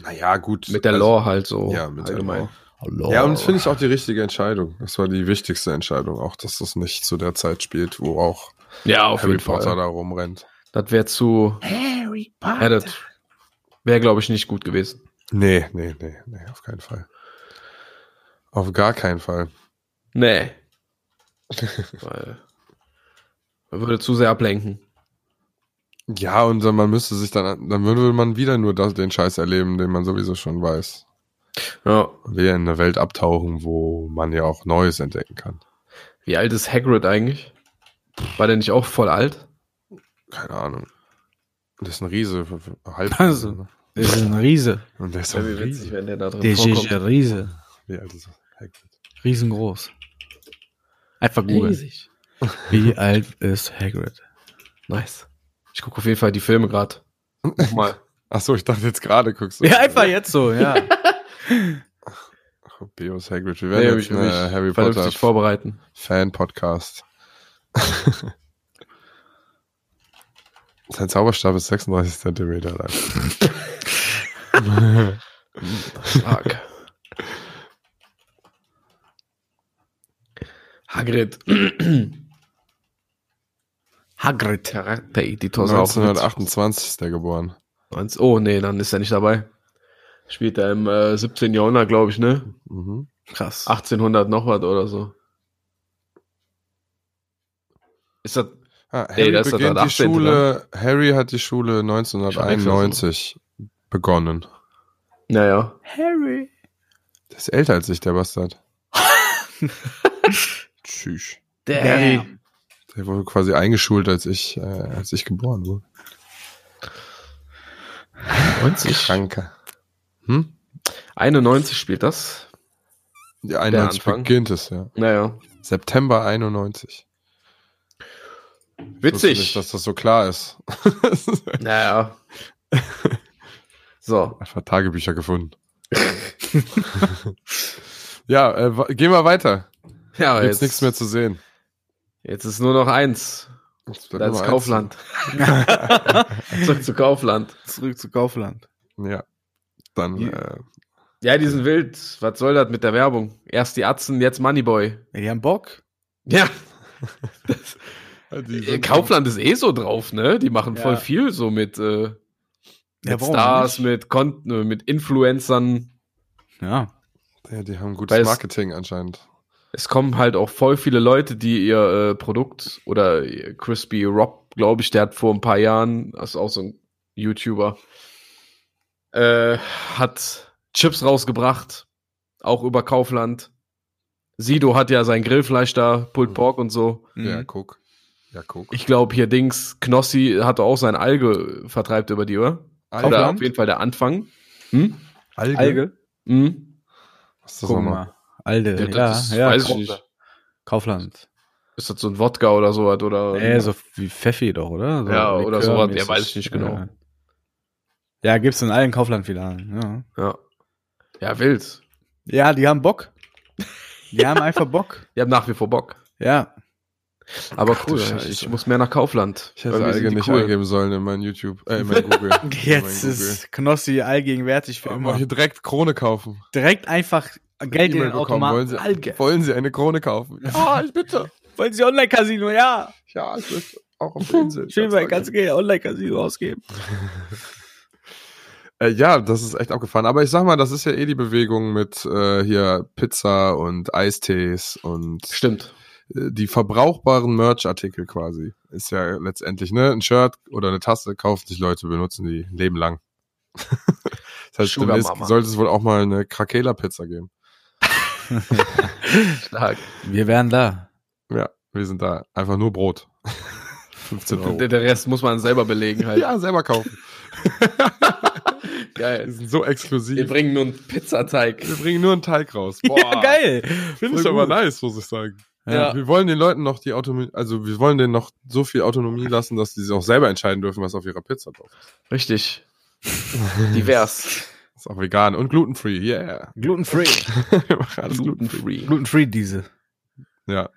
Naja, gut. mit der also- Lore halt so. Ja, mit der allgemein. Lore. Hallo. Ja, und das finde ich auch die richtige Entscheidung. Das war die wichtigste Entscheidung, auch dass das nicht zu der Zeit spielt, wo auch Ja, auf Harry jeden Potter Fall. da rumrennt. Das wäre zu. Harry Ja, das wäre, glaube ich, nicht gut gewesen. Nee, nee, nee, nee, auf keinen Fall. Auf gar keinen Fall. Nee. Weil man würde zu sehr ablenken. Ja, und dann, man müsste sich dann, dann würde man wieder nur das, den Scheiß erleben, den man sowieso schon weiß. Ja. Ja in eine Welt abtauchen, wo man ja auch Neues entdecken kann. Wie alt ist Hagrid eigentlich? War der nicht auch voll alt? Keine Ahnung. Das ist ein Riese, halb. Also. ne? Das ist ein Riese. Und der ist auch Ja, ein wie witzig, Riese. wenn der da drin Der vorkommt. ist ein Riese. Wie alt ist Hagrid? Riesengroß. Einfach googeln. Riesig. Wie alt ist Hagrid? Nice. Ich gucke auf jeden Fall die Filme gerade. Nochmal. Ach so, ich dachte jetzt gerade guckst du. Ja, einfach jetzt so, ja. Beos Hagrid. Wir Nee, werden hab jetzt ich eine mich Harry Potter vorbereiten. Fan Podcast. Sein Zauberstab ist 36 Zentimeter lang. Stark. Hagrid. Hagrid. Charaktereditor ist auch mit 1928 ist der geboren. Oh, nee, dann ist er nicht dabei. Spielt er im äh, 17. Jahrhundert, glaube ich, ne? Mhm. Krass. 1800 noch was oder so. Ist das, Harry das ist beginnt die 18., Schule, Harry hat die Schule 1991 begonnen. naja. Harry. Der ist älter als ich, der Bastard. Tschüss. Der Harry. Der wurde quasi eingeschult, als ich, äh, als ich geboren wurde. 90. Kranke. Hm? 91 spielt das. Ja, 91 Anfang. beginnt es, ja. Naja. September 91. Witzig. Nicht, dass das so klar ist. naja. So. Einfach Tagebücher gefunden. ja, äh, gehen wir weiter. Ja, Gibt's jetzt, nichts mehr zu sehen. jetzt ist nur noch eins. Da ist. Kaufland. Zurück zu Kaufland. Zurück zu Kaufland. Ja. Dann, Die- äh, Ja, die sind wild. Was soll das mit der Werbung? Erst die Atzen, jetzt Moneyboy. Ja, die haben Bock. Ja, sind- Kaufland ist eh so drauf, ne? Die machen voll Ja. viel so mit, äh, mit Ja, Stars, nicht? mit, Kon äh, mit Influencern. Ja. Ja, die haben gutes Weil es- Marketing anscheinend. Es kommen halt auch voll viele Leute, die ihr äh, Produkt oder Crispy Rob, glaube ich, der hat vor ein paar Jahren, das ist auch so ein YouTuber, äh, hat Chips rausgebracht, auch über Kaufland. Sido hat ja sein Grillfleisch da, Pulled Pork und so. Ja, Mhm. guck. Ja, guck. Ich glaube hier Dings, Knossi hatte auch sein Alge vertreibt über die, oder? Oder Kaufland? auf jeden Fall der Anfang. Hm? Alge? Alge. Hm? Was ist das Guck nochmal? mal. Alde. Ja, Ja, das ja, weiß ich Kaufland. nicht. Kaufland. Ist das so ein Wodka oder sowas? Oder Äh, so wie Pfeffi doch, oder? So Ja, oder sowas. Ja, weiß ich nicht genau. Ja, ja gibt's in allen Kaufland-Filialen. Ja. Ja. Ja, wild. ja, die haben Bock. Die haben einfach Bock. Die haben nach wie vor Bock. Ja. Aber Ach cool, Scheiße. ich muss mehr nach Kaufland. Ich hätte Alge nicht cool. eingeben sollen in mein YouTube, äh, in mein Google. Jetzt mein ist Knossi allgegenwärtig für Google. immer. Hier direkt Krone kaufen. Direkt einfach Geld in den bekommen. Wollen Automaten. Sie, Alge. wollen Sie eine Krone kaufen? Ja, ich bitte. Wollen Sie Online-Casino? Ja. Ja, ich möchte auch auf der Insel. Schön, weil Ganz Geld Online-Casino ausgeben. Äh, ja, das ist echt abgefahren. Aber ich sag mal, das ist ja eh die Bewegung mit äh, hier Pizza und Eistees und Stimmt. Äh, die verbrauchbaren Merch-Artikel quasi. Ist ja letztendlich, ne? Ein Shirt oder eine Tasse kaufen sich Leute, benutzen die ein Leben lang. das heißt, Sugar demnächst Mama. sollte es wohl auch mal eine Krakela-Pizza geben. Stark. Wir wären da. Ja, wir sind da. Einfach nur Brot. 15 Euro. Der, der Rest muss man selber belegen halt. Ja, selber kaufen. Die Geil. sind so Wir exklusiv. bringen nur einen Pizzateig. Wir bringen nur einen Teig raus. Ja, geil. Finde ich aber nice, muss ich sagen. Ja. Wir wollen den Leuten noch die Autonomie, also wir wollen denen noch so viel Autonomie lassen, dass sie sich auch selber entscheiden dürfen, was auf ihrer Pizza drauf ist. Richtig. Divers. Ist auch vegan und glutenfree, yeah. Gluten-free. Wir machen alles glutenfree. Gluten-free. Diese. Ja.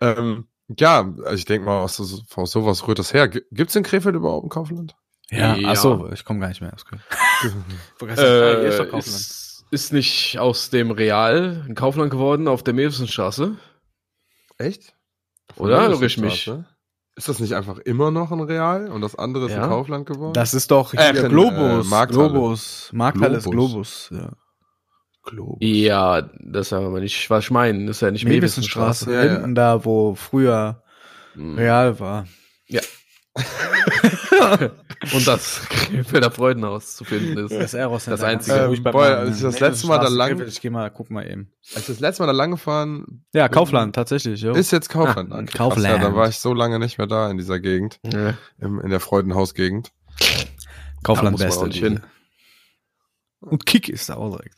Ähm, ja, also ich denke mal, aus, aus sowas rührt das her. G- Gibt's in Krefeld überhaupt ein Kaufland? Ja, Ja. ach so, ich komme gar nicht mehr aus Köln. Äh, ist ist, nicht aus dem Real ein Kaufland geworden auf der Meeresstraße? Echt? Oder? Von Irre ich der mich? Straße? Ist das nicht einfach immer noch ein Real und das andere ist Ja. ein Kaufland geworden? Das ist doch Äh, hier Globus. äh, Markthalle. Globus. Markthalle ist Globus. Globus. Ja. Globus. Ja, das ist aber nicht, was ich meine. Das ist ja nicht Meeresstraße. Ja, ja. Hinten da, wo früher Hm. Real war. Und das Krefelder Freudenhaus zu finden ist. Das Eros Das. Einzige. Ähm, Namen, als ich das letzte Mal da lang- Krefeld, Ich geh mal, guck mal eben. Als ich das letzte Mal da lang gefahren Ja, Kaufland, tatsächlich. Jo. ist jetzt Kaufland. Ah, Okay, krass, Kaufland. Ja, da war ich so lange nicht mehr da in dieser Gegend, Ja. im, in der Freudenhaus-Gegend. Kaufland Beste. hin. Und Kick ist da auch direkt.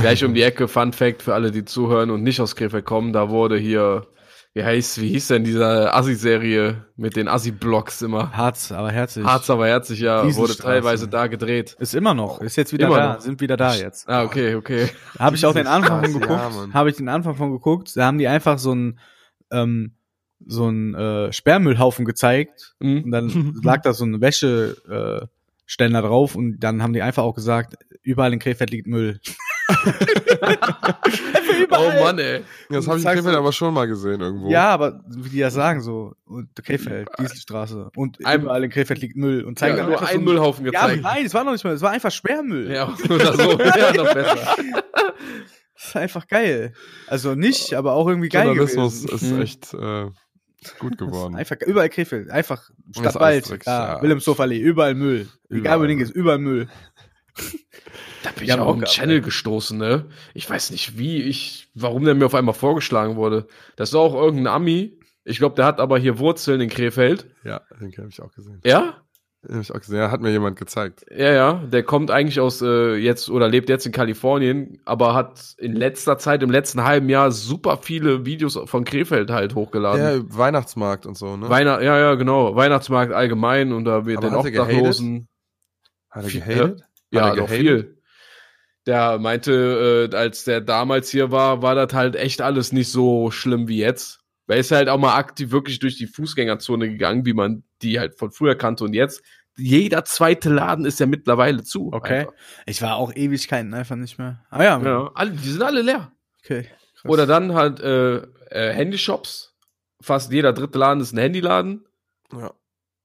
Gleich um die Ecke, Fun Fact für alle, die zuhören und nicht aus Krefeld kommen, da wurde hier, wie heißt, wie hieß denn diese Assi-Serie mit den Assi-Blocks immer? Harz, aber herzlich. Harz aber herzlich, ja, wurde teilweise da gedreht. Ist immer noch. Ist jetzt wieder Immer da. noch. Sind wieder da jetzt. Ah, okay, okay. Habe ich auch den Anfang von ja, geguckt. Mann. Habe ich den Anfang von geguckt. Da haben die einfach so ein, ähm, so einen äh, Sperrmüllhaufen gezeigt und Mhm. dann lag da so ein Wäscheständer äh, Ständer drauf und dann haben die einfach auch gesagt, überall in Krefeld liegt Müll. Oh Mann, ey. Das habe ich in Krefeld aber schon mal gesehen irgendwo. Ja, aber wie die das sagen, so, und Krefeld, Dieselstraße und Ein- überall in Krefeld liegt Müll und zeigen Ja, dann nur einfach einen so, Müllhaufen Ja, gezeigt. nein, es war noch nicht mal, es war einfach Sperrmüll. Ja, oder so. ja, noch besser. Das war einfach geil. Also nicht, aber auch irgendwie geil Journalismus gewesen. ist Mhm. echt äh, gut geworden. Einfach überall Krefeld, einfach Stadtwald, ja, ja. Wilhelmshofallee, überall Müll. Egal Überall. wo du hingehst, überall Müll. Da bin ich Ja, auf einen Channel gestoßen, ne? Ich weiß nicht, wie ich, warum der mir auf einmal vorgeschlagen wurde. Das ist auch irgendein Ami. Ich glaube, der hat aber hier Wurzeln in Krefeld. Ja, den habe ich auch gesehen. Ja? Den hab ich auch gesehen. Ja, hat mir jemand gezeigt. Ja, ja. Der kommt eigentlich aus äh, jetzt oder lebt jetzt in Kalifornien, aber hat in letzter Zeit, im letzten halben Jahr, super viele Videos von Krefeld halt hochgeladen. Ja, Weihnachtsmarkt und so, ne? Weihnacht, ja, ja, genau. Weihnachtsmarkt allgemein und da wird Aber den hat er gehatet? Obdachlosen. hat er Viel- gehatet? Hat Ja, er doch gehatet? viel. Der meinte, äh, als der damals hier war, war das halt echt alles nicht so schlimm wie jetzt. Weil er ist halt auch mal aktiv wirklich durch die Fußgängerzone gegangen, wie man die halt von früher kannte. Und jetzt, jeder zweite Laden ist ja mittlerweile zu. Okay. Einfach. Ich war auch Ewigkeiten einfach nicht mehr. Ah ja, Ja, alle, die sind alle leer. okay. krass. Oder dann halt äh, äh, Handyshops. Fast jeder dritte Laden ist ein Handyladen. Ja.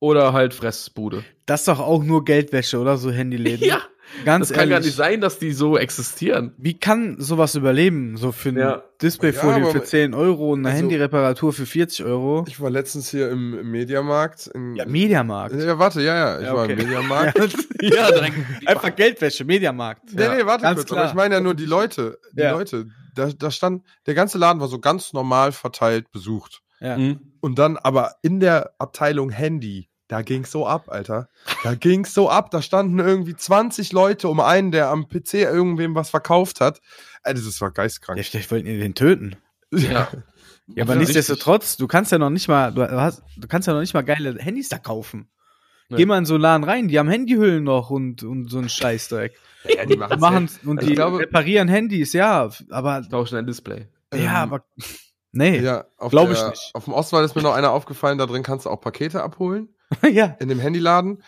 Oder halt Fressbude. das ist doch auch nur Geldwäsche, oder so Handyläden. Ja, ganz das kann ehrlich. gar nicht sein, dass die so existieren. Wie kann sowas überleben? So für eine Ja. Displayfolie Ja, für 10 Euro und eine Also- Handyreparatur für 40 Euro? Ich war letztens hier im im Mediamarkt. In, Ja, Mediamarkt. Ja, warte, ja, ja. Ich Ja, war okay. im Mediamarkt. Ja, direkt. Einfach Geldwäsche, Mediamarkt. Nee, nee, warte ganz kurz. klar. Aber ich meine ja nur die Leute. Die Ja. Leute. Da, da stand, der ganze Laden war so ganz normal verteilt besucht. Ja. Mhm. Und dann aber in der Abteilung Handy, da ging's so ab, Alter. Da ging's so ab. Da standen irgendwie 20 Leute um einen, der am PC irgendwem was verkauft hat. Alter, das war geistkrank. Ja, vielleicht wollten die den töten. Ja. Ja, aber Ja, nichtsdestotrotz, du kannst ja noch nicht mal, du hast, du kannst ja noch nicht mal geile Handys da kaufen. Nee. Geh mal in so einen Laden rein, die haben Handyhüllen noch und, und so einen Scheißdreck. Ja, die Die machen und Also die glaube- reparieren Handys, ja, aber Tauschen ein Display. ja, aber nee. Ja, auf Glaub der- ich nicht. Auf dem Ostwall ist mir noch einer aufgefallen, da drin kannst du auch Pakete abholen. ja. In dem Handyladen.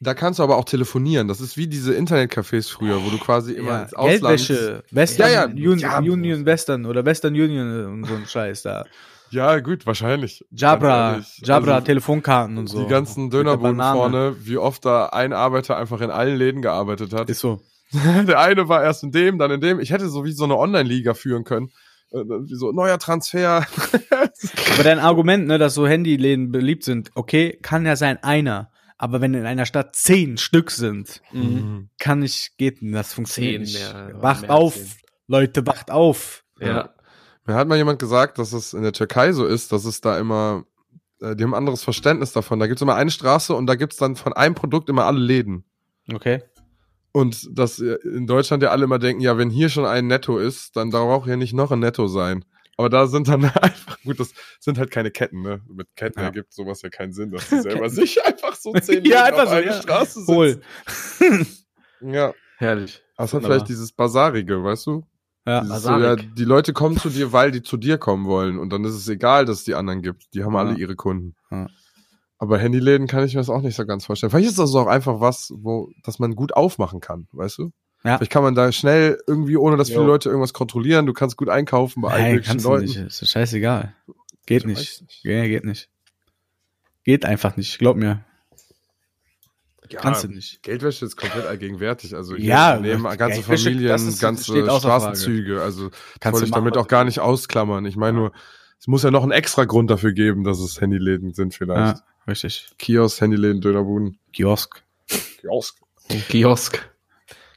Da kannst du aber auch telefonieren. Das ist wie diese Internetcafés früher, wo du quasi immer ja. ins Ausland. Geldwäsche, Western Ja, ja, Union, ja. Union Western oder Western Union und so ein Scheiß da. Ja, gut, wahrscheinlich. Jabra, ehrlich. Jabra Also, Telefonkarten und so. Die ganzen Dönerbuden vorne, wie oft da ein Arbeiter einfach in allen Läden gearbeitet hat. Ist so. Der eine war erst in dem, dann in dem. Ich hätte so wie so eine Online-Liga führen können. Äh, Wie so neuer Transfer. Aber dein Argument, ne, dass so Handyläden beliebt sind, okay, kann ja sein einer. Aber wenn in einer Stadt zehn Stück sind, Mhm. kann nicht, geht das funktioniert Zehn nicht. mehr, wacht mehr auf, zehn. Leute, wacht auf. Ja. Mir hat mal jemand gesagt, dass es in der Türkei so ist, dass es da immer, äh, die haben ein anderes Verständnis davon. Da gibt's immer eine Straße und da gibt's dann von einem Produkt immer alle Läden. Okay. Und dass äh, in Deutschland ja alle immer denken, ja, wenn hier schon ein Netto ist, dann braucht ja nicht noch ein Netto sein. Aber da sind dann einfach, gut, das sind halt keine Ketten, ne? Mit Ketten Ja. ergibt sowas ja keinen Sinn, dass die selber sich einfach so zehn Ja, einfach auf so, eine ja. Straße sitzen. Hol. Ja, Herrlich. das hat vielleicht dieses Basarige, weißt du? Ja. Dieses so, ja, die Leute kommen zu dir, weil die zu dir kommen wollen. Und dann ist es egal, dass es die anderen gibt. Die haben Ja. alle ihre Kunden. Ja. Aber Handyläden kann ich mir das auch nicht so ganz vorstellen. Vielleicht ist das auch einfach was, wo, dass man gut aufmachen kann, weißt du? Ja. Vielleicht kann man da schnell irgendwie, ohne dass viele Jo. Leute irgendwas kontrollieren, du kannst gut einkaufen bei allen Nein, möglichen kannst du Leuten. nicht. Ist scheißegal. Geht Ich nicht. nicht. Ja, geht nicht. Geht einfach nicht, glaub mir. Ja, Kannst du nicht. Geldwäsche ist komplett allgegenwärtig. Also hier Ja, nehmen ganze Geldwäsche, Familien, ist- ganze außer Frage. Straßenzüge. Also Kannst wollte du ich damit auch gar nicht ausklammern. Ich meine nur, es muss ja noch einen extra Grund dafür geben, dass es Handyläden sind vielleicht. Ja, richtig. Kiosk, Handyläden, Dönerbuden, Kiosk. Kiosk, Kiosk.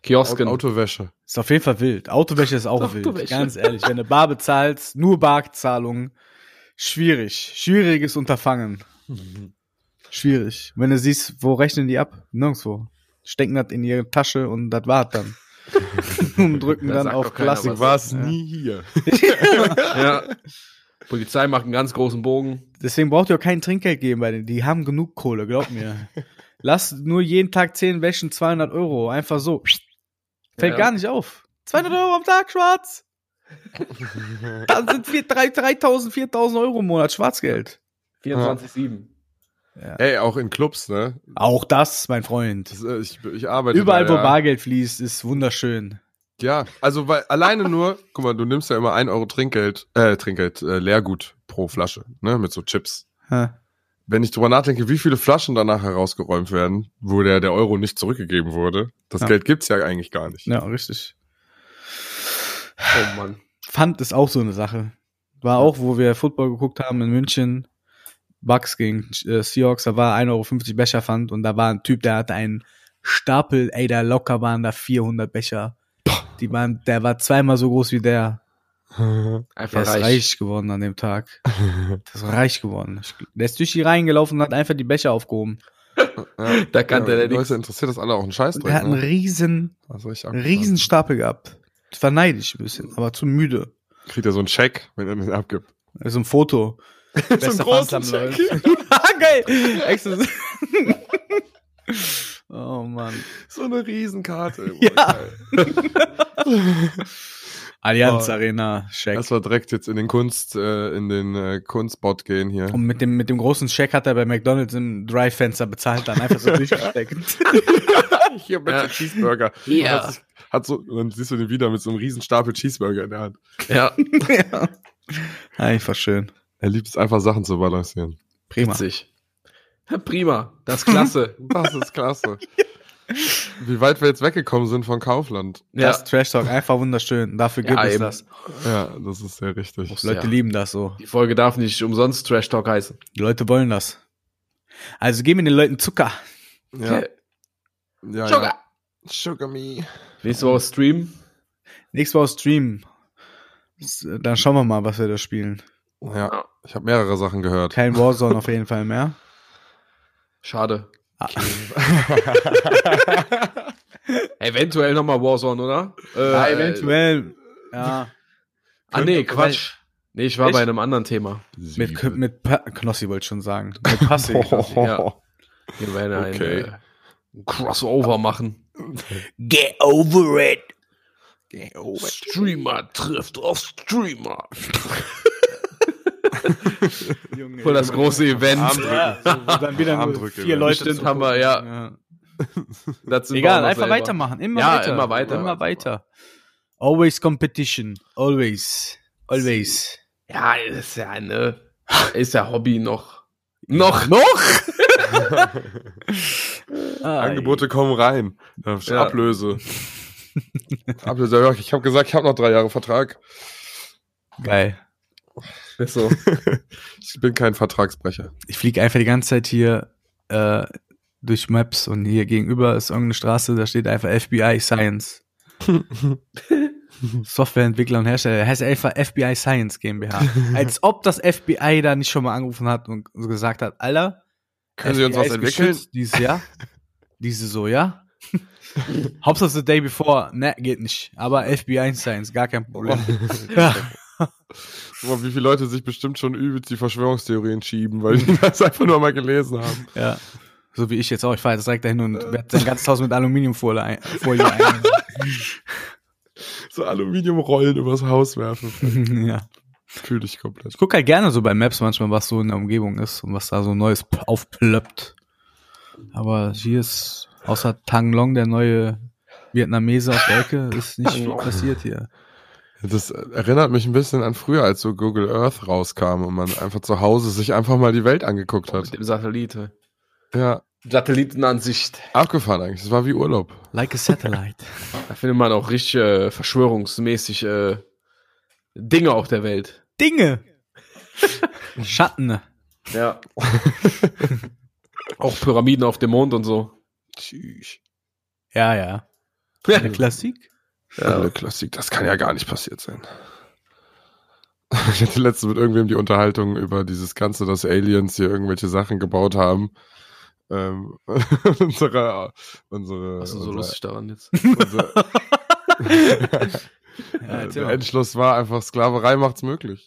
Kiosken. Autowäsche. Ist auf jeden Fall wild. Autowäsche ist auch Autowäsche. wild. Ganz ehrlich. Wenn du bar bezahlst, nur Barzahlung, schwierig. Schwieriges Unterfangen. Schwierig. Wenn du siehst, wo rechnen die ab? Nirgendwo. Stecken das in ihre Tasche und das war's dann. und drücken Da dann auf Klassik. was. war's Ja. nie hier. ja. Polizei macht einen ganz großen Bogen. Deswegen braucht ihr auch kein Trinkgeld geben bei denen. Die haben genug Kohle, glaub mir. Lass nur jeden Tag 10 Wäschen 200 Euro. Einfach so. Fällt Ja. gar nicht auf. 200 Euro am Tag, schwarz. Dann sind vier- drei- 3000, 4000 Euro im Monat Schwarzgeld. 24-7. Ey, auch in Clubs, ne? Auch das, mein Freund. Das, äh, ich, ich arbeite Überall, da, wo ja. Bargeld fließt, ist wunderschön. Ja, also weil alleine nur, guck mal, du nimmst ja immer ein Euro Trinkgeld, äh, Trinkgeld, äh, Leergut pro Flasche, ne, mit so Chips. Hä? Wenn ich drüber nachdenke, wie viele Flaschen danach herausgeräumt werden, wo der, der Euro nicht zurückgegeben wurde, das Ja. Geld gibt's ja eigentlich gar nicht. Ja, richtig. Oh Mann. Pfand ist auch so eine Sache. War auch, wo wir Football geguckt haben in München, Bucks gegen äh, Seahawks, da war 1,50 Euro Becher Pfand und da war ein Typ, der hatte einen Stapel, ey, da locker waren da 400 Becher. Die waren, der war zweimal so groß wie der. Einfach Der ist reich. reich. geworden an dem Tag. Der ist reich geworden. Der ist durch die Reihen gelaufen und hat einfach die Becher aufgehoben. Ja. Da kann der ja, nichts. Leute interessiert das alle auch einen Scheiß Und der hat einen ne? riesen, Das riesen Stapel gehabt. Ich war neidisch ein bisschen, aber zu müde. Kriegt er so einen Check, wenn er den abgibt. Das ist ein Foto. so einen großen. Check. Geil. Oh Mann. So eine Riesenkarte. Ja. Allianz Oh. Arena Scheck. Lass mal direkt jetzt in den Kunst, äh, in den äh, Kunstbot gehen hier. Und mit dem, mit dem großen Scheck hat er bei McDonalds im Drive-Fenster bezahlt, dann einfach so durchgesteckt. Hier mit Ja. dem Cheeseburger. Ja. Hat, hat so, und dann siehst du den wieder mit so einem riesen Stapel Cheeseburger in der Hand. Ja, ja. Einfach schön. Er liebt es einfach, Sachen zu balancieren. Prima. witzig. Prima. Das ist klasse. Das ist klasse. Wie weit wir jetzt weggekommen sind von Kaufland. ja. Das Trash Talk, einfach wunderschön. Dafür gibt Ja, es eben. das. Ja, das ist sehr richtig. Muss- Leute Ja. lieben das so. Die Folge darf nicht umsonst Trash Talk heißen. Die Leute wollen das. Also geben wir den Leuten Zucker. Ja, Okay. ja, Sugar. ja. Sugar me. Nächste Woche Stream. Nächstes Mal Stream. Dann schauen wir mal, was wir da spielen. Ja, ich habe mehrere Sachen gehört. Kein Warzone auf jeden Fall mehr. Schade. Ah. Eventuell nochmal Warzone, oder? Äh, Ja, eventuell. Ja. Ah, nee, Quatsch. Nee, ich war Echt? bei einem anderen Thema. Mit, mit pa Knossi wollte ich schon sagen. Mit Passi. Ja. Wir werden ein, Okay. äh, ein Crossover machen. Get over it. Streamer trifft auf Streamer. Junge, Voll das große Event. Ja, so, dann wieder nur Armdrücke vier. Leute zugucken. haben wir, ja. Auch Egal, einfach selber. weitermachen. Immer Ja, weiter. immer weiter. Immer weiter. Always competition. Always. Always. Ja, ist ja eine, ist ja Hobby noch. Noch? Noch? Ah, Angebote kommen rein. Ja, Ja. Ablöse. Ablöse. Ja, Ich habe gesagt, ich habe noch drei Jahre Vertrag. Geil. Ist so. Ich bin kein Vertragsbrecher. Ich fliege einfach die ganze Zeit hier äh, durch Maps und hier gegenüber ist irgendeine Straße, da steht einfach FBI Science. Softwareentwickler und Hersteller, heißt einfach FBI Science GmbH. Als ob das FBI da nicht schon mal angerufen hat und so gesagt hat, Alter, Können Sie uns was entwickeln? Dieses Jahr. Diese so, ja. Hauptsache the day before, ne, geht nicht. Aber FBI Science, gar kein Problem. ja. Guck mal, wie viele Leute sich bestimmt schon übelst die Verschwörungstheorien schieben, weil die das einfach nur mal gelesen haben. ja. So wie ich jetzt auch. Ich fahre jetzt direkt dahin und werde sein ganzes Haus mit Aluminiumfolie ein. Folie ein. So Aluminiumrollen übers Haus werfen. ja. Fühl dich komplett. Ich gucke halt gerne so bei Maps manchmal, was so in der Umgebung ist und was da so Neues aufplöppt. Aber hier ist außer Tang Long, der neue Vietnamese auf der Ecke, ist nicht viel passiert hier. Das erinnert mich ein bisschen an früher, als so Google Earth rauskam und man einfach zu Hause sich einfach mal die Welt angeguckt Mit hat. dem Satellite. Ja, Satellitenansicht. abgefahren eigentlich. Das war wie Urlaub. Like a satellite. Da findet man auch richtig äh, verschwörungsmäßig äh, Dinge auf der Welt. Dinge! Schatten. Ja. auch Pyramiden auf dem Mond und so. Tschüss. Ja, ja. Eine Klassik? Alle Klassik, das kann ja gar nicht passiert sein. Ich hatte letztens mit irgendwem die Unterhaltung über dieses Ganze, dass Aliens hier irgendwelche Sachen gebaut haben. Ähm, unsere, unsere, Was ist so lustig daran jetzt? unser Ja, der mal. Endschluss war einfach, Sklaverei macht's möglich.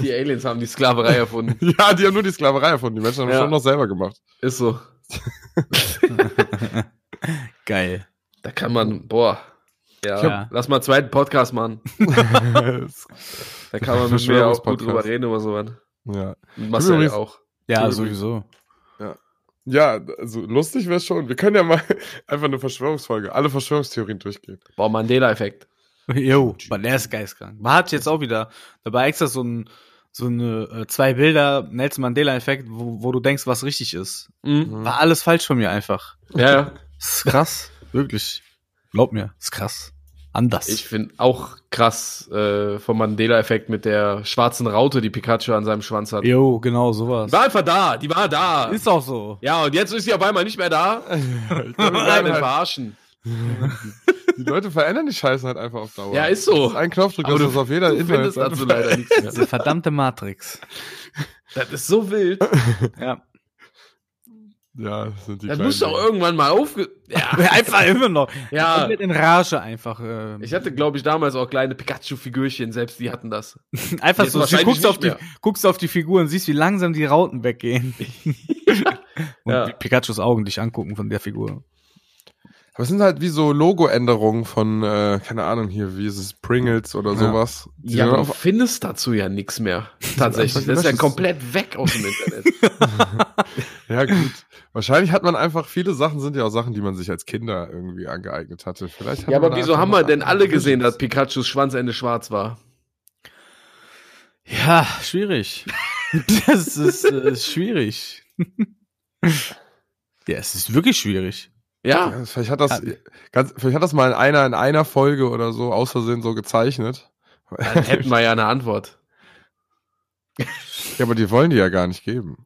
Die Aliens haben die Sklaverei erfunden. Ja, die haben nur die Sklaverei erfunden. Die Menschen haben es Ja. schon noch selber gemacht. Ist so. Geil. Da kann man, boah. Ja, Ja. lass mal einen zweiten Podcast machen. Da kann man mit mir auch gut drüber reden über sowas. Ja. Und Marcel übrigens- auch. Ja, sowieso. Ja, also lustig wäre schon. Wir können ja mal einfach eine Verschwörungsfolge, alle Verschwörungstheorien durchgehen. Boah, Mandela-Effekt. Jo, aber der ist geistkrank. Man hat jetzt auch wieder dabei extra so ein so eine äh, zwei Bilder Nelson Mandela Effekt, wo, wo du denkst, was richtig ist. Mhm. War alles falsch von mir einfach. Ja, ja. Das ist krass, wirklich. Glaub mir, das ist krass. Anders. Ich finde auch krass äh, vom Mandela-Effekt mit der schwarzen Raute, die Pikachu an seinem Schwanz hat. Jo, genau sowas. Die war einfach da, die war da. Ist auch so. ja, und jetzt ist sie auf einmal nicht mehr da. Ich Nein, halt, verarschen. die Leute verändern die Scheiße halt einfach auf Dauer. Ja, ist so. Ist ein Knopfdruck, das du- ist auf jeder Du findest Internetseite. dazu leider nichts mehr. Diese verdammte Matrix. Das ist so wild. Ja. Ja, das sind die Das muss doch irgendwann mal aufge... Ja, einfach immer noch. ja. Komplett in Rage einfach. Äh, Ich hatte, glaube ich, damals auch kleine Pikachu-Figürchen, selbst die hatten das. einfach jetzt so, du guckst auf, die, guckst auf die Figur und siehst, wie langsam die Rauten weggehen. und Ja. wie Pikachus Augen dich angucken von der Figur. Aber es sind halt wie so Logo-Änderungen von, äh, keine Ahnung hier, wie ist es, Pringles oder Ja. sowas. Die Ja, dann du auf- findest dazu ja nichts mehr. Tatsächlich. Das ist ja komplett weg aus dem Internet. ja gut. Wahrscheinlich hat man einfach, viele Sachen sind ja auch Sachen, die man sich als Kinder irgendwie angeeignet hatte. Vielleicht hat ja, aber wieso haben wir denn alle gesehen, dass. Pikachus Schwanzende schwarz war? Ja, schwierig. das ist, äh, ist schwierig. ja, es ist wirklich schwierig. Ja, Ja, vielleicht hat das, ganz, vielleicht hat das mal einer in einer Folge oder so aus Versehen so gezeichnet. dann hätten wir ja eine Antwort. Ja, aber die wollen die ja gar nicht geben.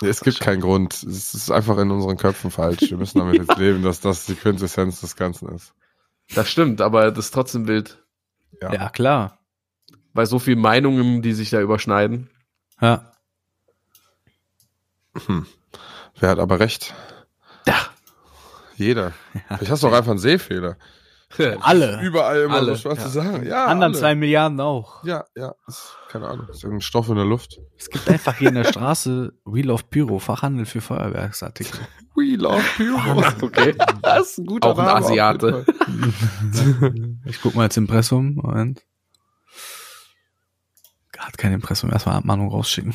Es gibt keinen Grund. Es ist einfach in unseren Köpfen falsch. Wir müssen damit jetzt leben, dass das die Quintessenz des Ganzen ist. Das stimmt, aber das ist trotzdem wild. Ja. Ja, klar. Bei so vielen Meinungen, die sich da überschneiden. Ja. Wer hat aber recht? Ja. Jeder. Vielleicht hast du auch einfach einen Sehfehler. Alle. Überall immer Alle, so schwarze ja. Sachen. Ja, Anderen alle. zwei Milliarden auch. Ja, ja. Ist, keine Ahnung. Ist irgendein Stoff in der Luft. Es gibt einfach hier in der Straße Wheel of Pyro, Fachhandel für Feuerwerksartikel. We love Pyro. Okay. Das ist ein guter Auch ein Name Asiate. Ich guck mal ins Impressum. Moment. Hat kein Impressum. Erstmal Abmahnung rausschicken.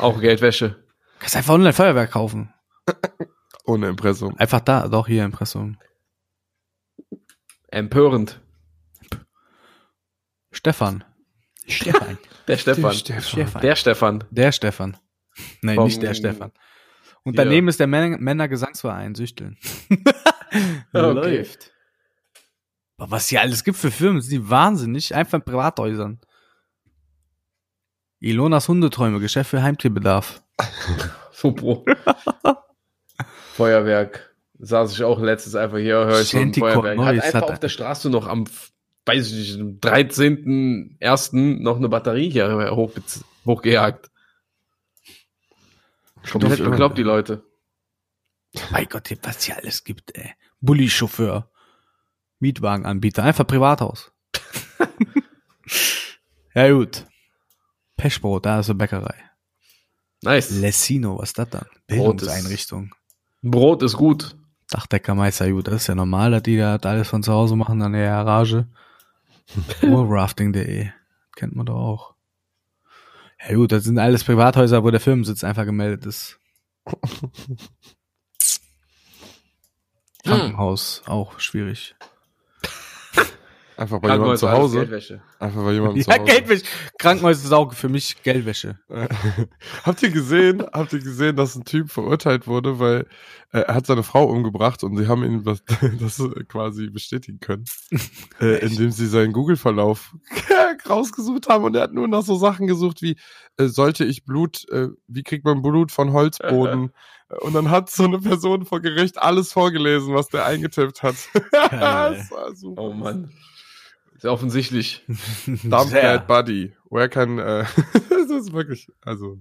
Auch Geldwäsche. Kannst einfach online Feuerwerk kaufen. Ohne Impressum. Einfach da, doch hier Impressum. Empörend. Stefan. Stefan. Der Stefan. Stefan. Der Stefan. Der Stefan. Nein, nicht der Stefan. Und Hier. daneben ist der Männer Männergesangsverein, Süchteln. Okay. Läuft. Aber was hier alles gibt für Firmen, sind die wahnsinnig. Einfach in Privathäusern. Ilonas Hundeträume, Geschäft für Heimtierbedarf. Super. Feuerwerk. Saß ich auch letztens einfach hier, höre ich so ein Shantycore Feuerwerk. Hat einfach auf der Straße noch am, weiß ich nicht, am 13.01. noch eine Batterie hier hoch, hochgejagt. Komplett bekloppt die Leute. Mein Gott, was hier alles gibt, ey. Bulli-Chauffeur. Mietwagenanbieter. Einfach Privathaus. ja, gut. Pechbrot, da ist eine Bäckerei. Nice. Lessino, was ist das dann? Bildungseinrichtung. Brot ist gut. Dachdeckermeister, gut, das ist ja normal, dass die da alles von zu Hause machen an der Garage. Woolrafting.de. Kennt man doch auch. Ja gut, das sind alles Privathäuser, wo der Firmensitz einfach gemeldet ist. Krankenhaus, auch schwierig. Einfach bei jemandem Krankenhäuser, zu Hause. Geldwäsche. Einfach bei jemandem zu Ja, Hause. Geldwäsche. Krankenhaus ist auch für mich Geldwäsche. habt ihr gesehen, habt ihr gesehen, dass ein Typ verurteilt wurde, weil äh, er hat seine Frau umgebracht und sie haben ihm das, das quasi bestätigen können, äh, indem sie seinen Google-Verlauf rausgesucht haben und er hat nur nach so Sachen gesucht wie, äh, sollte ich Blut, äh, wie kriegt man Blut von Holzboden? und dann hat so eine Person vor Gericht alles vorgelesen, was der eingetippt hat. Das war super. Oh Mann. Ja offensichtlich. Dump Sehr. that buddy. Where can, äh, das ist wirklich, also,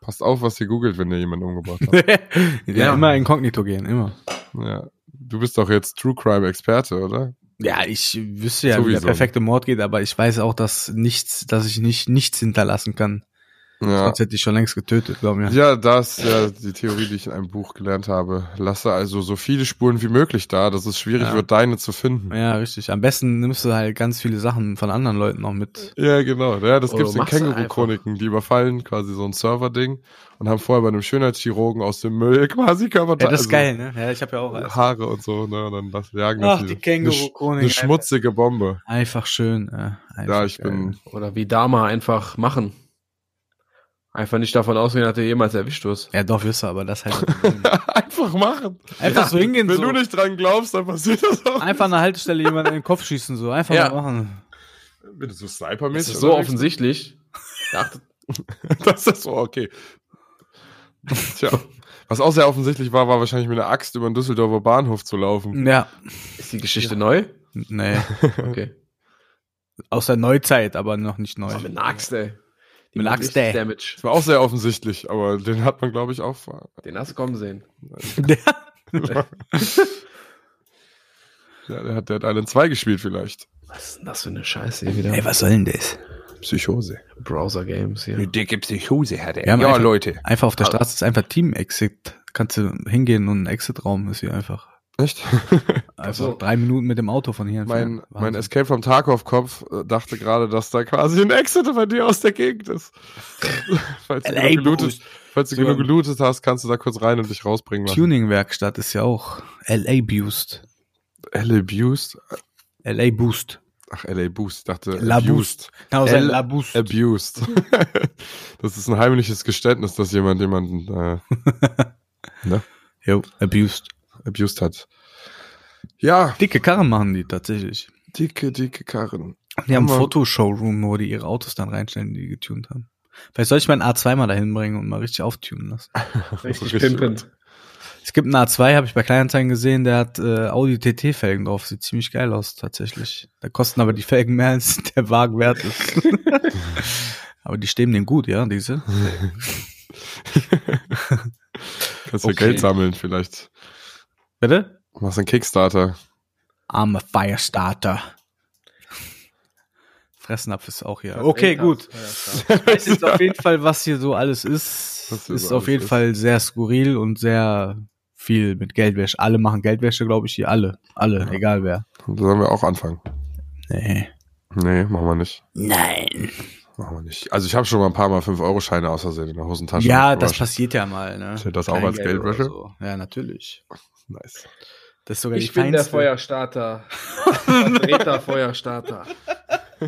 passt auf, was ihr googelt, wenn ihr jemanden umgebracht habt. ja, Ja. immer inkognito gehen, immer. ja. Du bist doch jetzt True Crime Experte, oder? Ja, ich wüsste ja, wie Sowieso. der perfekte Mord geht, aber ich weiß auch, dass nichts, dass ich nicht nichts hinterlassen kann. Ja. Sonst hätte ich schon längst getötet, glaub mir. Ja, das ist ja die Theorie, die ich in einem Buch gelernt habe. Lasse also so viele Spuren wie möglich da, dass es schwierig Ja. wird, deine zu finden. Ja, richtig. Am besten nimmst du halt ganz viele Sachen von anderen Leuten noch mit. Ja, genau. Ja, das Oder gibt's in Känguru-Chroniken. Die überfallen quasi so ein Server-Ding und haben vorher bei einem Schönheitschirurgen aus dem Müll quasi Körperteile. Ja, das ist geil, ne? Ja, ich habe ja auch alles. Haare und so, ne? Und dann das, jagen Ach, das die Känguru-Chronik. eine schmutzige Bombe. Einfach schön. Äh, einfach Ja, ich geil. bin. Oder wie Dama einfach machen. Einfach nicht davon ausgehen, dass du jemals erwischt wirst. Ja, doch, wirst du, aber das halt. Einfach machen. Einfach so hingehen, Wenn so. du nicht dran glaubst, dann passiert das auch. Einfach an der Haltestelle jemanden in den Kopf schießen, so. Einfach Ja. mal machen. Wenn du so Das Sniper-mäßig ist so offensichtlich. Ja, Das ist so, okay. Tja. Was auch sehr offensichtlich war, war wahrscheinlich mit einer Axt über den Düsseldorfer Bahnhof zu laufen. Ja. ist die Geschichte neu? Nee. Okay. Aus der Neuzeit, aber noch nicht neu. Oh, mit einer Axt, ey. Ey. Damage. Das war auch sehr offensichtlich, aber den hat man, glaube ich, auch. Den hast du kommen sehen. Ja, der hat, der hat Island 2 gespielt vielleicht. Was ist denn das für eine Scheiße hier wieder? Ey, was soll denn das? Psychose. Browser-Games hier. dicke Psychose hat er. Ja, einfach- Leute. Einfach auf der Straße ist einfach Team-Exit. Kannst du hingehen und ein Exit-Raum ist hier einfach. Echt? Also so. drei Minuten mit dem Auto von hier mein, entfernt. mein Wahnsinn. Escape vom Tarkov-Kopf äh, dachte gerade, dass da quasi ein Exit bei dir aus der Gegend ist. falls, du LA genug gelootet, Boost. falls du So. genug gelootet hast, kannst du da kurz rein und dich rausbringen. Tuning-Werkstatt ist ja auch LA Boost. LA Boost? LA Boost. Ach, LA Boost. Ich dachte, La abused. Genau, L- La Boost. Abused. das ist ein heimliches Geständnis, dass jemand jemanden äh, Jo, abused. Abused hat. Ja, Dicke Karren machen die tatsächlich. dicke, dicke Karren. Die haben einen Hammer. Fotoshowroom, wo die ihre Autos dann reinstellen, die die getunt haben. Vielleicht soll ich meinen A2 mal dahin bringen und mal richtig auftunen lassen. Richtig Richtig. pimpen. Es gibt einen A2, habe ich bei Kleinanzeigen gesehen, der hat äh, Audi TT-Felgen drauf. Sieht ziemlich geil aus, tatsächlich. Da kosten aber die Felgen mehr, als der Wagen wert ist. aber die stehen dem gut, ja, diese. Kannst du Okay. Geld sammeln vielleicht. Bitte? Machst einen Kickstarter. Arme Firestarter. Fressnapf ist auch hier. Okay, gut. Ich weiß jetzt auf jeden Fall, was hier so alles ist. Was hier ist so auf jeden ist. Fall sehr skurril und sehr viel mit Geldwäsche. Alle machen Geldwäsche, glaube ich, hier. Alle. Alle, Ja. egal wer. Da sollen wir auch anfangen. Nee. Nee, machen wir nicht. Nein. Machen wir nicht. Also ich habe schon mal ein paar Mal 5-Euro-Scheine aus Versehen in der Hosentasche. Ja, das passiert ja mal, ne? Zählt das auch Kleingeld als Geldwäsche? oder So. Ja, natürlich. Nice. Das ist sogar Ich die bin der feinste. Feuerstarter. Vertreter Feuerstarter.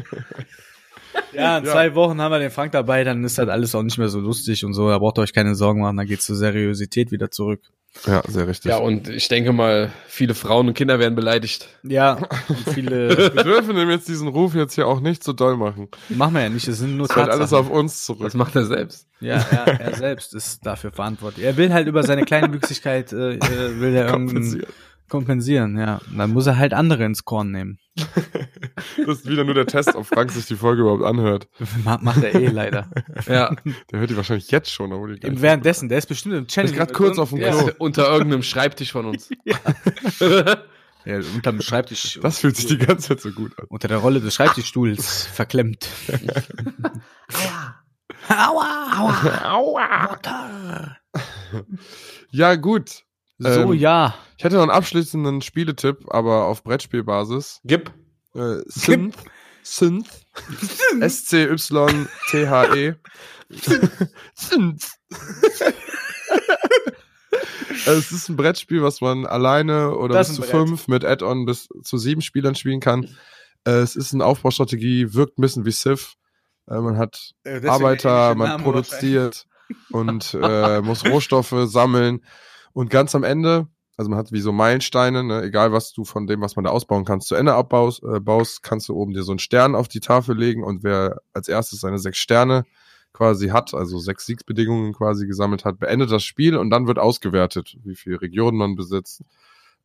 Ja, in Ja. zwei Wochen haben wir den Frank dabei, dann ist halt alles auch nicht mehr so lustig und so. Da braucht ihr euch keine Sorgen machen, dann geht's zur Seriosität wieder zurück. Ja, sehr richtig. Ja, und ich denke mal, viele Frauen und Kinder werden beleidigt. Ja, und viele wir dürfen ihm jetzt diesen Ruf jetzt hier auch nicht so doll machen. machen wir ja nicht, es sind nur Das fällt alles Tatsachen. auf uns zurück. Das macht er selbst. Ja, er, er selbst ist dafür verantwortlich. Er will halt über seine kleine Wüchsigkeit äh, äh, will er irgendwie. Kompensieren, ja. Und dann muss er halt andere ins Korn nehmen. Das ist wieder nur der Test, ob Frank sich die Folge überhaupt anhört. Ma- Macht er eh leider. Ja. Der hört die wahrscheinlich jetzt schon, obwohl die nicht- Währenddessen, der ist bestimmt im Ich Challenge. bin gerade kurz auf dem Der Klo. ist unter irgendeinem Schreibtisch von uns. Ja, unterm Schreibtisch. Das fühlt sich die ganze Zeit so gut an. unter der Rolle des Schreibtischstuhls verklemmt. Aua, aua, aua, Mutter. Ja, gut. So, Ähm, ja. Ich hätte noch einen abschließenden Spieletipp, aber auf Brettspielbasis. Gib. Äh, Synth. Synth. S-C-Y-T-H-E. Synth. Also es ist ein Brettspiel, was man alleine oder Das bis zu fünf mit Add-on bis zu sieben Spielern spielen kann. Äh, es ist eine Aufbaustrategie, wirkt ein bisschen wie Civ. Äh, man hat Arbeiter, man produziert und äh, muss Rohstoffe sammeln. Und ganz am Ende, also man hat wie so Meilensteine, ne, egal was du von dem, was man da ausbauen kannst, zu Ende abbaust, äh, baust, kannst du oben dir so einen Stern auf die Tafel legen und wer als erstes seine sechs Sterne quasi hat, also sechs Siegsbedingungen quasi gesammelt hat, beendet das Spiel und dann wird ausgewertet, wie viele Regionen man besitzt.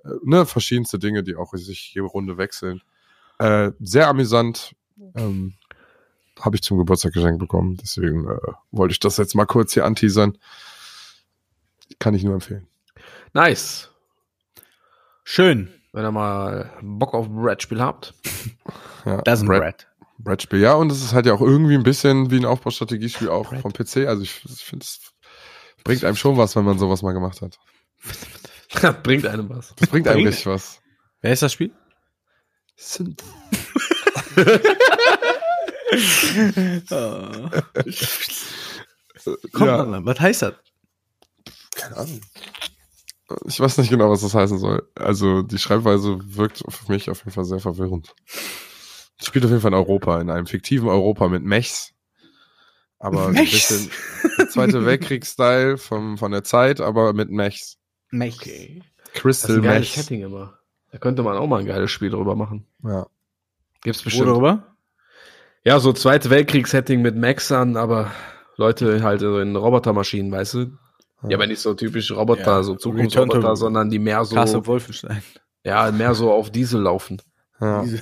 Äh, ne, verschiedenste Dinge, die auch sich jede Runde wechseln. Äh, sehr amüsant. Ähm, habe ich zum Geburtstag geschenkt bekommen. Deswegen äh, wollte ich das jetzt mal kurz hier anteasern. Kann ich nur empfehlen. Nice. Schön. Wenn ihr mal Bock auf ein Brettspiel habt. Ja, Das ist ein Brad- Brett. Brettspiel, ja, und es ist halt ja auch irgendwie ein bisschen wie ein Aufbaustrategiespiel auch vom PC. Also ich, ich finde, es bringt einem schon was, wenn man sowas mal gemacht hat. Bringt einem was. Das bringt einem Bringt- richtig was. Wer ist das Spiel? Komm, ja, Mann, was heißt das? keine Ahnung. Ich weiß nicht genau, was das heißen soll. Also die Schreibweise wirkt für mich auf jeden Fall sehr verwirrend. Es spielt auf jeden Fall in Europa, in einem fiktiven Europa mit Mechs. Aber Mechs? ein bisschen Zweite Weltkriegs-Style vom, von der Zeit, aber mit Mechs. Mech. Das ist Crystal ein geiles Mechs. Setting immer. Da könnte man auch mal ein geiles Spiel drüber machen. Ja. Gibt's Wo bestimmt. darüber? Ja, so Zweite Weltkriegs-Setting mit Maxern, aber Leute halt so in Robotermaschinen, weißt du? Ja, aber nicht so typisch Roboter, Ja, so Zukunftsroboter, sondern die mehr so, Castle Wolfenstein. ja, mehr so auf Diesel laufen. Ja.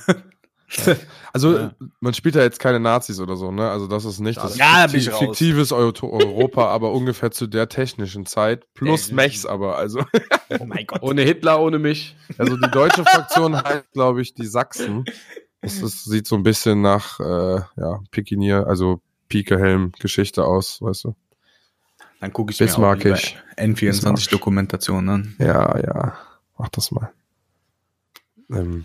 Also Ja. man spielt ja jetzt keine Nazis oder so, ne? Also das ist nicht das Ja, da bin fiktiv- raus. fiktives Euro- Europa, aber ungefähr zu der technischen Zeit. Plus Ja, Mechs aber. Also, Oh mein Gott. Ohne Hitler, ohne mich. also die deutsche Fraktion heißt, glaube ich, die Sachsen. Das ist, sieht so ein bisschen nach äh, ja, Pikinier, also Pike-Helm-Geschichte aus, weißt du? Dann gucke ich Bismarckisch. mir auch die Bismarck. N24-Dokumentation an. Ja, ja. Mach das mal. Ähm,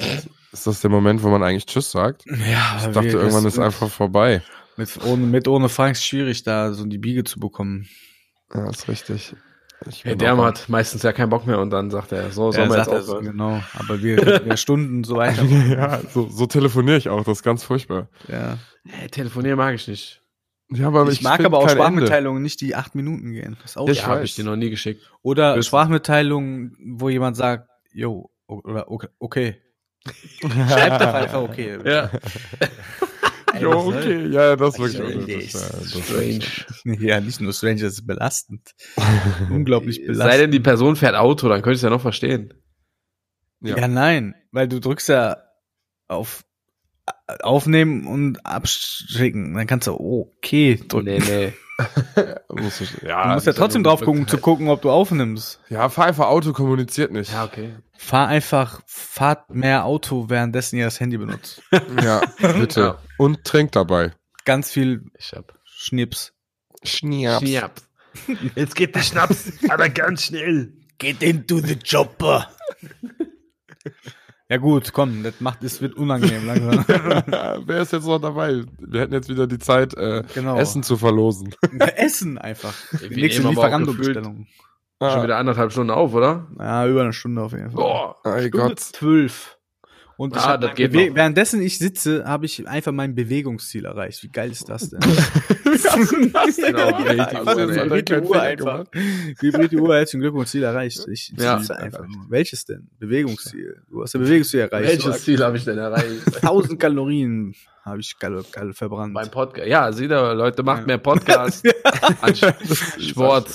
ist das der Moment, wo man eigentlich Tschüss sagt? Ja, Ich dachte, irgendwann ist einfach vorbei. Mit ohne, mit ohne Frank ist schwierig, da so die Biege zu bekommen. Ja, ist richtig. Ich Hey, der hat meistens ja keinen Bock mehr und dann sagt er, so, Er sollen wir jetzt aufhören? genau. Aber wir, wir Stunden so weiter. ja, so, so telefoniere ich auch, das ist ganz furchtbar. Ja. Hey, telefonieren mag ich nicht. Ja, aber Ich, mag find aber auch kein Ende. Sprachmitteilungen nicht, die acht Minuten gehen. Das ist auch Ja, ich habe ich dir noch nie geschickt. Oder Wissen. Sprachmitteilungen, wo jemand sagt, yo, oder okay. okay. Schreibt doch einfach okay. Ja. Ey, Jo, okay, ja, das ist wirklich unnötig. Ist Strange. Ja, nicht nur strange, das ist belastend. Unglaublich Sei belastend. denn, die Person fährt Auto, dann könnte ich es ja noch verstehen. Ja. Ja. nein, weil du drückst ja auf aufnehmen und abschicken. Dann kannst du okay drücken. Nee, nee. Muss ich, du ja, musst ja trotzdem drauf gucken, zu gucken, ob du aufnimmst. ja, fahr einfach Auto, kommuniziert nicht. Ja, okay. Fahr einfach, fahrt mehr Auto, währenddessen ihr das Handy benutzt. Ja, bitte. Ja. Und trink dabei. Ganz viel Ich hab. Schnips. Schniaps. Schnaps. Jetzt geht der Schnaps, aber ganz schnell. Get into the chopper. Ja gut, komm, das macht, es wird unangenehm langsam. Wer ist jetzt noch dabei? Wir hätten jetzt wieder die Zeit, äh, Genau. Essen zu verlosen. Essen einfach. Die nächste Lieferando-Bestellung. Schon Ah, wieder anderthalb Stunden auf, oder? Ja, über eine Stunde auf jeden Fall. Boah. ey Stunde Gott. zwölf. Und Ah, das geht Bewe- noch. währenddessen ich sitze, habe ich einfach mein Bewegungsziel erreicht. Wie geil ist das denn? Genau, einfach, Also, das das hat er vibriert die Uhr einfach. Vibriert die Uhr, herzlichen Glückwunsch, Ziel erreicht. Ich Ja. sitze einfach. Welches denn? Bewegungsziel. Du hast ein Bewegungsziel erreicht. Welches Ziel habe ich denn erreicht? 1000 Kalorien habe ich geil, geil verbrannt. Beim Podcast. Ja, seht ihr, Leute, macht mehr Podcast. Sport.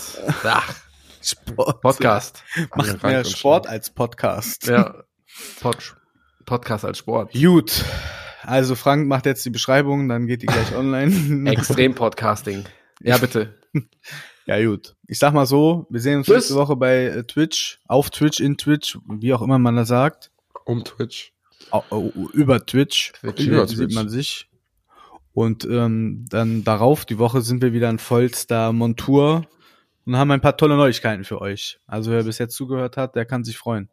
Sport. Podcast. Macht mehr Sport als Podcast. Ja. Pod Podcast als Sport. Gut. Also Frank macht jetzt die Beschreibung, dann geht die gleich online. Extrem-Podcasting. Ja, bitte. Ja, gut. Ich sag mal so, wir sehen uns Tschüss. nächste Woche bei äh, Twitch, auf Twitch, in Twitch, wie auch immer man das sagt. Um Twitch. Au- au- über Twitch. Twitch. Über Über sieht Twitch. man sich. Und ähm, dann darauf, die Woche, sind wir wieder in vollster Montur und haben ein paar tolle Neuigkeiten für euch. Also wer bis jetzt zugehört hat, der kann sich freuen.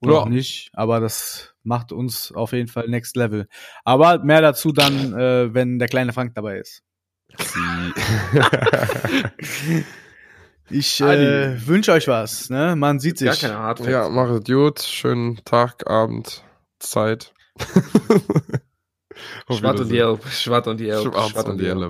Oder Ja. auch nicht, aber das macht uns auf jeden Fall next level. Aber mehr dazu dann, äh, wenn der kleine Frank dabei ist. Ich äh, wünsche euch was, ne? Man sieht Gar sich. keine Hardfacts. ja, mach es gut. Schönen Tag, Abend, Zeit. Auf Schwatt und die Elb. Schwatt und die Elb. Schwarz und die Elbe.